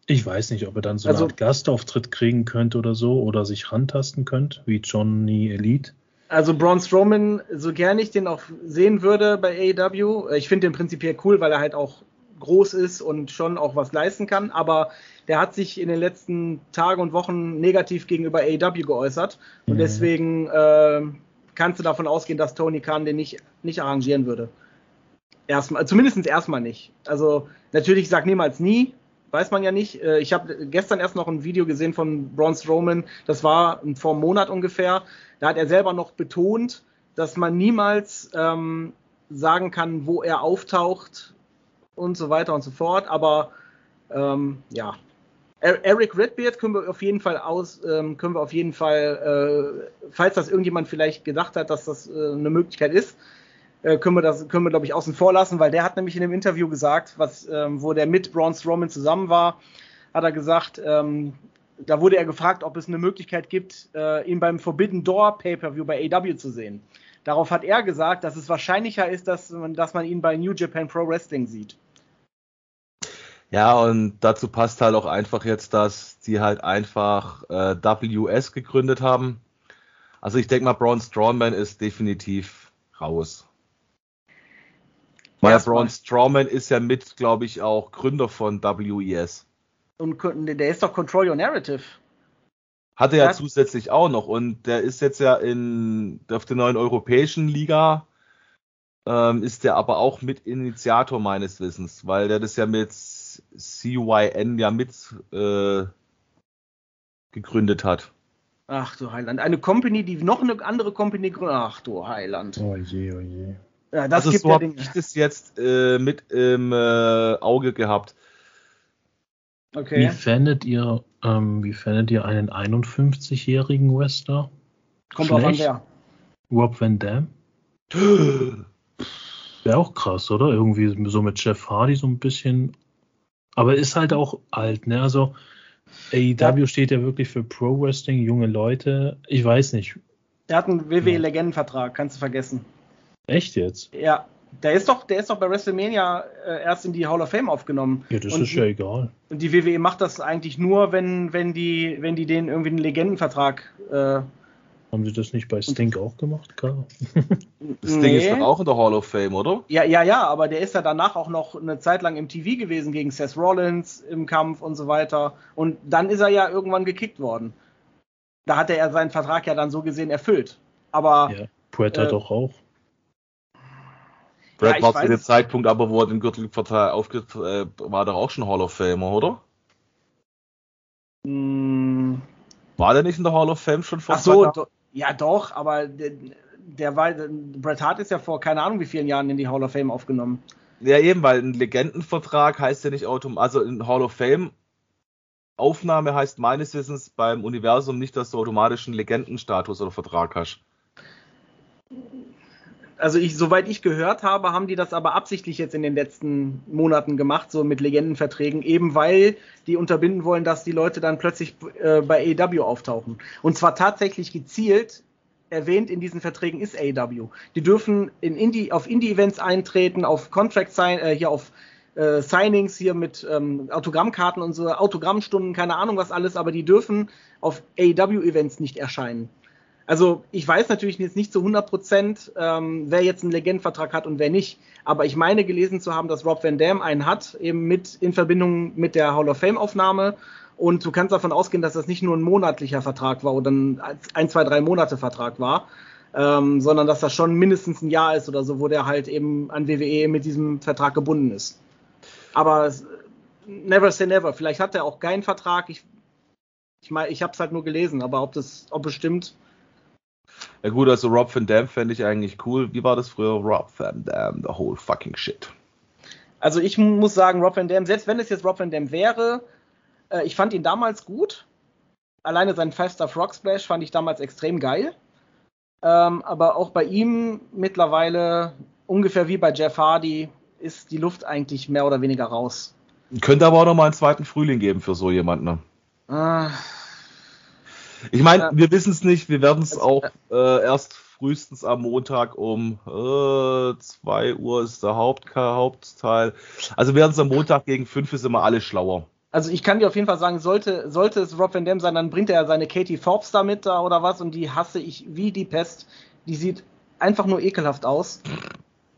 ich weiß nicht, ob er dann so also, eine Art Gastauftritt kriegen könnte oder so oder sich rantasten könnte, wie Johnny Elite. Also Braun Strowman, so gerne ich den auch sehen würde bei AEW, ich finde den prinzipiell cool, weil er halt auch groß ist und schon auch was leisten kann, aber der hat sich in den letzten Tagen und Wochen negativ gegenüber AEW geäußert und mhm. deswegen äh, kannst du davon ausgehen, dass Tony Khan den nicht, nicht arrangieren würde. Erstmal, zumindest erstmal nicht. Also natürlich sag niemals nie, weiß man ja nicht. Äh, ich habe gestern erst noch ein Video gesehen von Braun Strowman, das war vor einem Monat ungefähr. Da hat er selber noch betont, dass man niemals ähm, sagen kann, wo er auftaucht und so weiter und so fort. Aber ähm, ja, Eric Redbeard können wir auf jeden Fall aus, ähm, können wir auf jeden Fall, äh, falls das irgendjemand vielleicht gedacht hat, dass das äh, eine Möglichkeit ist, äh, können wir das, können wir glaube ich außen vor lassen, weil der hat nämlich in dem Interview gesagt, was, ähm, wo der mit Braun Strowman zusammen war, hat er gesagt, ähm, da wurde er gefragt, ob es eine Möglichkeit gibt, äh, ihn beim Forbidden Door Pay-per-View bei AW zu sehen. Darauf hat er gesagt, dass es wahrscheinlicher ist, dass man, dass man ihn bei New Japan Pro Wrestling sieht. Ja, und dazu passt halt auch einfach jetzt, dass sie halt einfach äh, WS gegründet haben. Also ich denke mal, Braun Strowman ist definitiv raus. Weil Braun Strowman ist ja mit, glaube ich, auch Gründer von WES. Und der ist doch Control Your Narrative. Hat er ja, ja zusätzlich auch noch. Und der ist jetzt ja in auf der neuen europäischen Liga ähm, ist der aber auch mit Initiator meines Wissens, weil der das ja mit CYN ja mit äh, gegründet hat. Ach du Heiland. Eine Company, die noch eine andere Company gründet. Ach du Heiland. Oh je, oh je. Ja, das also gibt so habe ich das jetzt äh, mit im äh, Auge gehabt. Okay. Wie fändet ihr, ähm, wie fändet ihr einen 51-jährigen Wrestler? Kommt auch an wer. Rob Van Dam? Wäre auch krass, oder? Irgendwie so mit Jeff Hardy so ein bisschen. Aber ist halt auch alt, ne? Also AEW ja. steht ja wirklich für Pro Wrestling, junge Leute. Ich weiß nicht. Er hat einen WWE-Legendenvertrag, kannst du vergessen. Echt jetzt? Ja, der ist doch, der ist doch bei WrestleMania äh, erst in die Hall of Fame aufgenommen. Ja, das und, ist ja egal. Und die WWE macht das eigentlich nur, wenn, wenn die, wenn die den irgendwie einen Legendenvertrag. Äh, Haben sie das nicht bei Stink auch gemacht, Karl? Sting nee. ist doch auch in der Hall of Fame, oder? Ja, ja, ja, aber der ist ja danach auch noch eine Zeit lang im TV gewesen gegen Seth Rollins im Kampf und so weiter. Und dann ist er ja irgendwann gekickt worden. Da hatte er seinen Vertrag ja dann so gesehen erfüllt. Aber. Ja, Puerta äh, doch auch. Bret ja, war zu dem Zeitpunkt aber, wo er den Gürtelverteil aufgibt, äh, war doch auch schon Hall of Famer, oder? Mm. War der nicht in der Hall of Fame schon vor Ach so, do, ja doch, aber der, der war, Bret Hart ist ja vor keine Ahnung wie vielen Jahren in die Hall of Fame aufgenommen. Ja, eben, weil ein Legendenvertrag heißt ja nicht automatisch, also in Hall of Fame Aufnahme heißt meines Wissens beim Universum nicht, dass du automatisch einen Legendenstatus oder Vertrag hast. Also ich, soweit ich gehört habe, haben die das aber absichtlich jetzt in den letzten Monaten gemacht, so mit Legendenverträgen, eben weil die unterbinden wollen, dass die Leute dann plötzlich äh, bei AEW auftauchen. Und zwar tatsächlich gezielt erwähnt in diesen Verträgen ist AEW. Die dürfen in Indie, auf Indie-Events eintreten, auf Contract sign, äh, hier auf äh, Signings hier mit ähm, Autogrammkarten und so, Autogrammstunden, keine Ahnung was alles, aber die dürfen auf AEW-Events nicht erscheinen. Also ich weiß natürlich jetzt nicht zu 100 Prozent, ähm, wer jetzt einen Legendenvertrag hat und wer nicht. Aber ich meine gelesen zu haben, dass Rob Van Dam einen hat, eben mit in Verbindung mit der Hall of Fame Aufnahme. Und du kannst davon ausgehen, dass das nicht nur ein monatlicher Vertrag war oder ein ein, zwei, drei Monate Vertrag war, ähm, sondern dass das schon mindestens ein Jahr ist oder so, wo der halt eben an WWE mit diesem Vertrag gebunden ist. Aber never say never. Vielleicht hat er auch keinen Vertrag. Ich, ich meine, ich habe es halt nur gelesen, aber ob das, ob es stimmt. Ja gut, also Rob Van Dam fände ich eigentlich cool. Wie war das früher? Rob Van Dam, the whole fucking shit. Also ich muss sagen, Rob Van Dam, selbst wenn es jetzt Rob Van Dam wäre, äh, ich fand ihn damals gut. Alleine seinen Five Star Frog Splash fand ich damals extrem geil. Ähm, aber auch bei ihm mittlerweile ungefähr wie bei Jeff Hardy ist die Luft eigentlich mehr oder weniger raus. Könnte aber auch noch mal einen zweiten Frühling geben für so jemanden. Ne? Ah. Ich meine, ja. wir wissen es nicht, wir werden es auch äh, erst frühestens am Montag um 2 äh, Uhr ist der Haupt Hauptteil. Also werden es am Montag gegen 5 ist immer alle schlauer. Also ich kann dir auf jeden Fall sagen, sollte, sollte es Rob Van Dam sein, dann bringt er seine Katie Forbes da mit da oder was und die hasse ich wie die Pest. Die sieht einfach nur ekelhaft aus.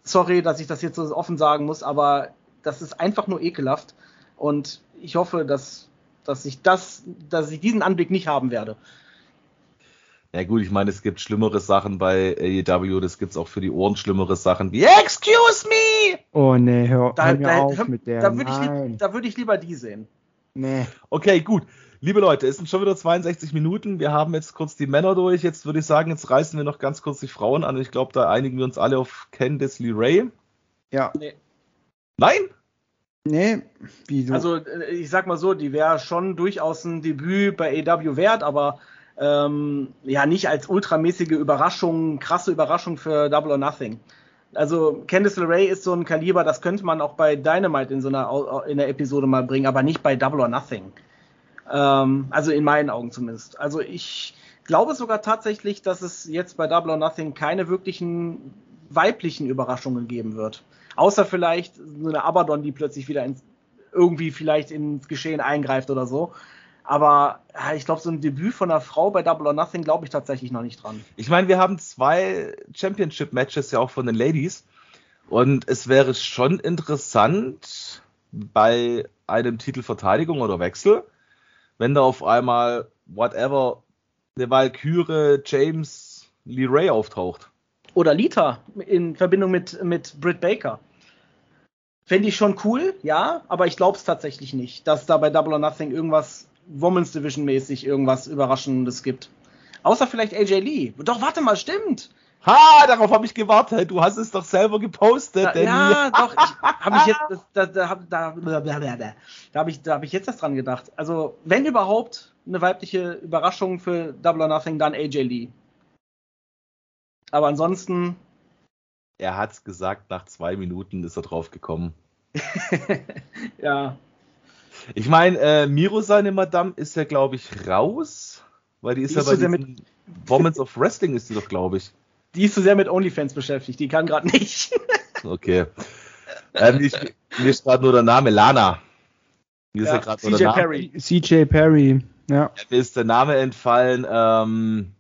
Sorry, dass ich das jetzt so offen sagen muss, aber das ist einfach nur ekelhaft. Und ich hoffe, dass, dass ich das, dass ich diesen Anblick nicht haben werde. Ja gut, ich meine, es gibt schlimmere Sachen bei AEW, das gibt es auch für die Ohren schlimmere Sachen wie Excuse me! Oh nee, hör, da, hör mir da, auf hör, mit der. Da würde ich, würd ich lieber die sehen. Nee. Okay, gut. Liebe Leute, es sind schon wieder 62 Minuten. Wir haben jetzt kurz die Männer durch. Jetzt würde ich sagen, jetzt reißen wir noch ganz kurz die Frauen an. Ich glaube, da einigen wir uns alle auf Candice LeRae. Ja. Nee. Nein? Nee, wieso? Also, äh, ich sag mal so, die wäre schon durchaus ein Debüt bei AW wert, aber ähm, ja, nicht als ultramäßige Überraschung, krasse Überraschung für Double or Nothing. Also Candice LeRae ist so ein Kaliber, das könnte man auch bei Dynamite in so einer in der Episode mal bringen, aber nicht bei Double or Nothing. Ähm, also in meinen Augen zumindest. Also ich glaube sogar tatsächlich, dass es jetzt bei Double or Nothing keine wirklichen weiblichen Überraschungen geben wird. Außer vielleicht so eine Abaddon, die plötzlich wieder ins, irgendwie vielleicht ins Geschehen eingreift oder so. Aber ich glaube, so ein Debüt von einer Frau bei Double or Nothing glaube ich tatsächlich noch nicht dran. Ich meine, wir haben zwei Championship-Matches ja auch von den Ladies. Und es wäre schon interessant bei einem Titelverteidigung oder Wechsel, wenn da auf einmal, whatever, eine Valkyrie James Lee Ray auftaucht. Oder Lita in Verbindung mit, mit Britt Baker. Fände ich schon cool, ja, aber ich glaube es tatsächlich nicht, dass da bei Double or Nothing irgendwas Women's Division mäßig irgendwas Überraschendes gibt. Außer vielleicht AJ Lee. Doch, warte mal, stimmt. Ha, darauf habe ich gewartet. Du hast es doch selber gepostet. Da, ja, doch. Habe ich jetzt, da, da, da, da, da habe ich, da habe ich jetzt erst dran gedacht. Also, wenn überhaupt eine weibliche Überraschung für Double or Nothing, dann AJ Lee. Aber ansonsten. Er hat's gesagt, nach zwei Minuten ist er drauf gekommen. ja. Ich meine, äh, Miro seine Madame ist ja, glaube ich, raus. Weil die ist die ja ist bei so mit Women's of Wrestling ist die doch, glaube ich. Die ist zu so sehr mit OnlyFans beschäftigt, die kann gerade nicht. okay. Ähm, ich, mir ist gerade nur der Name Lana. Mir ist ja, ja CJ Perry. CJ Perry, ja. ja. Mir ist der Name entfallen. Ähm,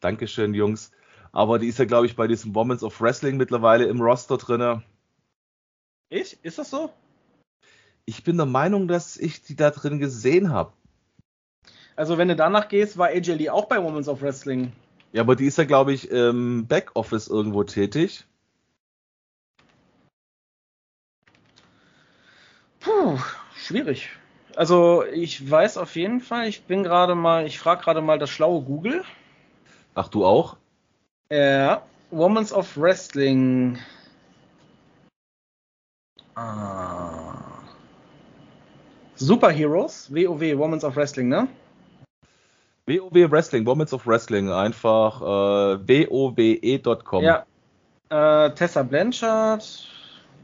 Dankeschön, Jungs aber die ist ja, glaube ich, bei diesem Women's of Wrestling mittlerweile im Roster drinne. Ich? Ist das so? Ich bin der Meinung, dass ich die da drin gesehen habe. Also, wenn du danach gehst, war AJ Lee auch bei Women's of Wrestling. Ja, aber die ist ja, glaube ich, im Backoffice irgendwo tätig. Puh, schwierig. Also ich weiß auf jeden Fall, ich bin gerade mal, ich frage gerade mal das schlaue Google. Ach, du auch? Ja, Women's of Wrestling. Ah. Superheroes, WoW, Women's of Wrestling, ne? WoW Wrestling, Women's of Wrestling, einfach äh, wowe.com. Ja. Äh, Tessa Blanchard.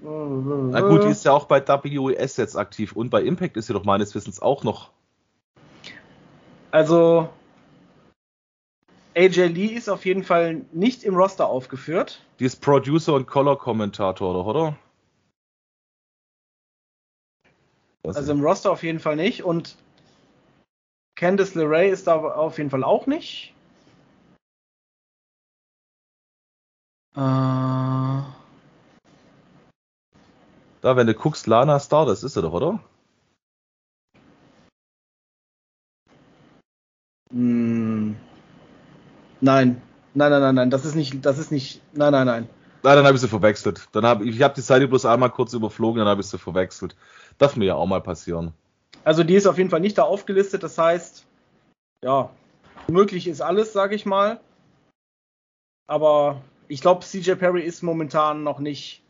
Na gut, die ist ja auch bei WES jetzt aktiv und bei Impact ist sie doch meines Wissens auch noch. Also AJ Lee ist auf jeden Fall nicht im Roster aufgeführt. Die ist Producer und Color-Kommentator, oder? Was also im Roster auf jeden Fall nicht. Und Candice LeRae ist da auf jeden Fall auch nicht. Äh. Da, wenn du guckst, Lana Star, das ist er doch, oder? Hm. Nein. Nein, nein, nein, nein, das ist nicht, das ist nicht, nein, nein, nein. Nein, dann habe ich sie verwechselt. Dann hab, ich habe die Seite bloß einmal kurz überflogen, dann habe ich sie verwechselt. Darf mir ja auch mal passieren. Also die ist auf jeden Fall nicht da aufgelistet, das heißt, ja, möglich ist alles, sage ich mal. Aber ich glaube, CJ Perry ist momentan noch nicht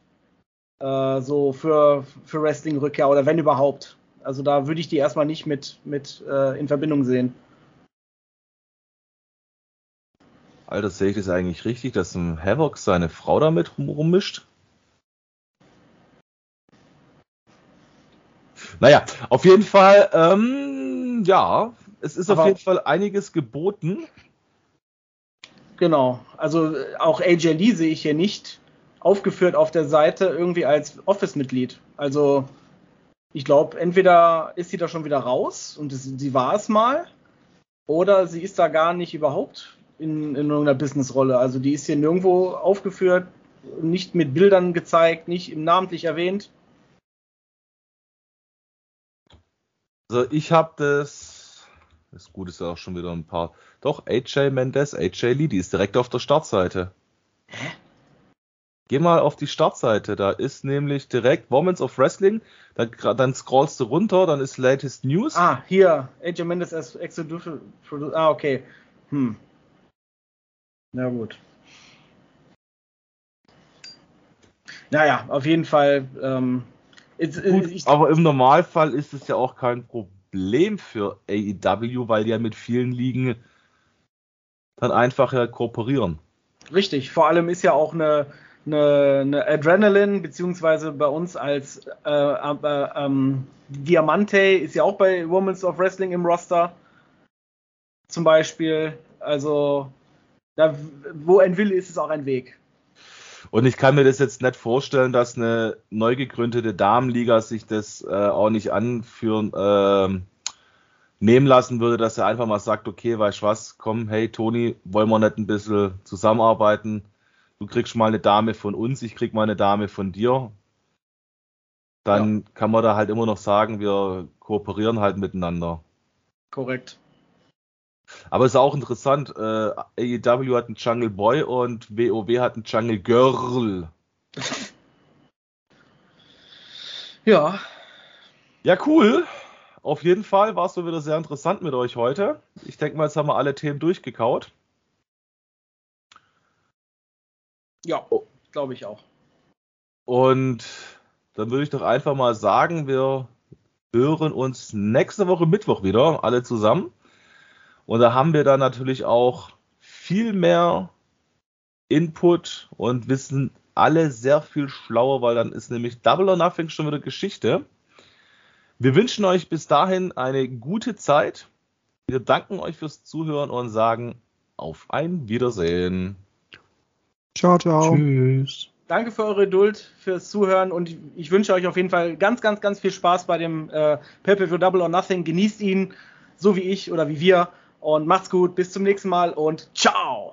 äh, so für, für Wrestling-Rückkehr oder wenn überhaupt. Also da würde ich die erstmal nicht mit, mit äh, in Verbindung sehen. Alter, sehe ich das eigentlich richtig, dass ein Havoc seine Frau damit rummischt? Naja, auf jeden Fall, ähm, ja, es ist Aber auf jeden Fall einiges geboten. Genau, also äh, auch AJ Lee sehe ich hier nicht aufgeführt auf der Seite irgendwie als Office-Mitglied. Also ich glaube, entweder ist sie da schon wieder raus und es, sie war es mal, oder sie ist da gar nicht überhaupt in, in irgendeiner Businessrolle. Also die ist hier nirgendwo aufgeführt, nicht mit Bildern gezeigt, nicht namentlich erwähnt. Also ich habe das, das gut ist ja auch schon wieder ein paar. Doch, AJ Mendes, AJ Lee, die ist direkt auf der Startseite. Hä? Geh mal auf die Startseite, da ist nämlich direkt Women's of Wrestling, dann, dann scrollst du runter, dann ist Latest News. Ah, hier, AJ Mendes as Executive Ah, okay. Hm. Na gut. Naja, auf jeden Fall. Ähm, ist, Gut, ich, aber im Normalfall ist es ja auch kein Problem für AEW, weil die ja mit vielen Ligen dann einfach ja kooperieren. Richtig, vor allem ist ja auch eine, eine, eine Adrenaline, beziehungsweise bei uns als äh, äh, ähm, Diamante ist ja auch bei Women's of Wrestling im Roster. Zum Beispiel. Also da, wo ein Wille ist, ist auch ein Weg. Und ich kann mir das jetzt nicht vorstellen, dass eine neu gegründete Damenliga sich das äh, auch nicht anführen, äh, nehmen lassen würde, dass er einfach mal sagt, okay, weißt du was, komm, hey Toni, wollen wir nicht ein bisschen zusammenarbeiten? Du kriegst mal eine Dame von uns, ich krieg mal eine Dame von dir. Dann ja. kann man da halt immer noch sagen, wir kooperieren halt miteinander. Korrekt. Aber es ist auch interessant, äh, AEW hat einen Jungle Boy und WoW hat einen Jungle Girl. Ja. Ja, cool. Auf jeden Fall war es so wieder sehr interessant mit euch heute. Ich denke mal, jetzt haben wir alle Themen durchgekaut. Ja, glaube ich auch. Und dann würde ich doch einfach mal sagen, wir hören uns nächste Woche Mittwoch wieder, alle zusammen. Und da haben wir dann natürlich auch viel mehr Input und wissen alle sehr viel schlauer, weil dann ist nämlich Double or Nothing schon wieder Geschichte. Wir wünschen euch bis dahin eine gute Zeit. Wir danken euch fürs Zuhören und sagen auf ein Wiedersehen. Ciao, ciao. Tschüss. Danke für eure Geduld, fürs Zuhören und ich wünsche euch auf jeden Fall ganz, ganz, ganz viel Spaß bei dem äh, Pay-Per-View Double or Nothing. Genießt ihn, so wie ich oder wie wir und macht's gut, bis zum nächsten Mal und ciao!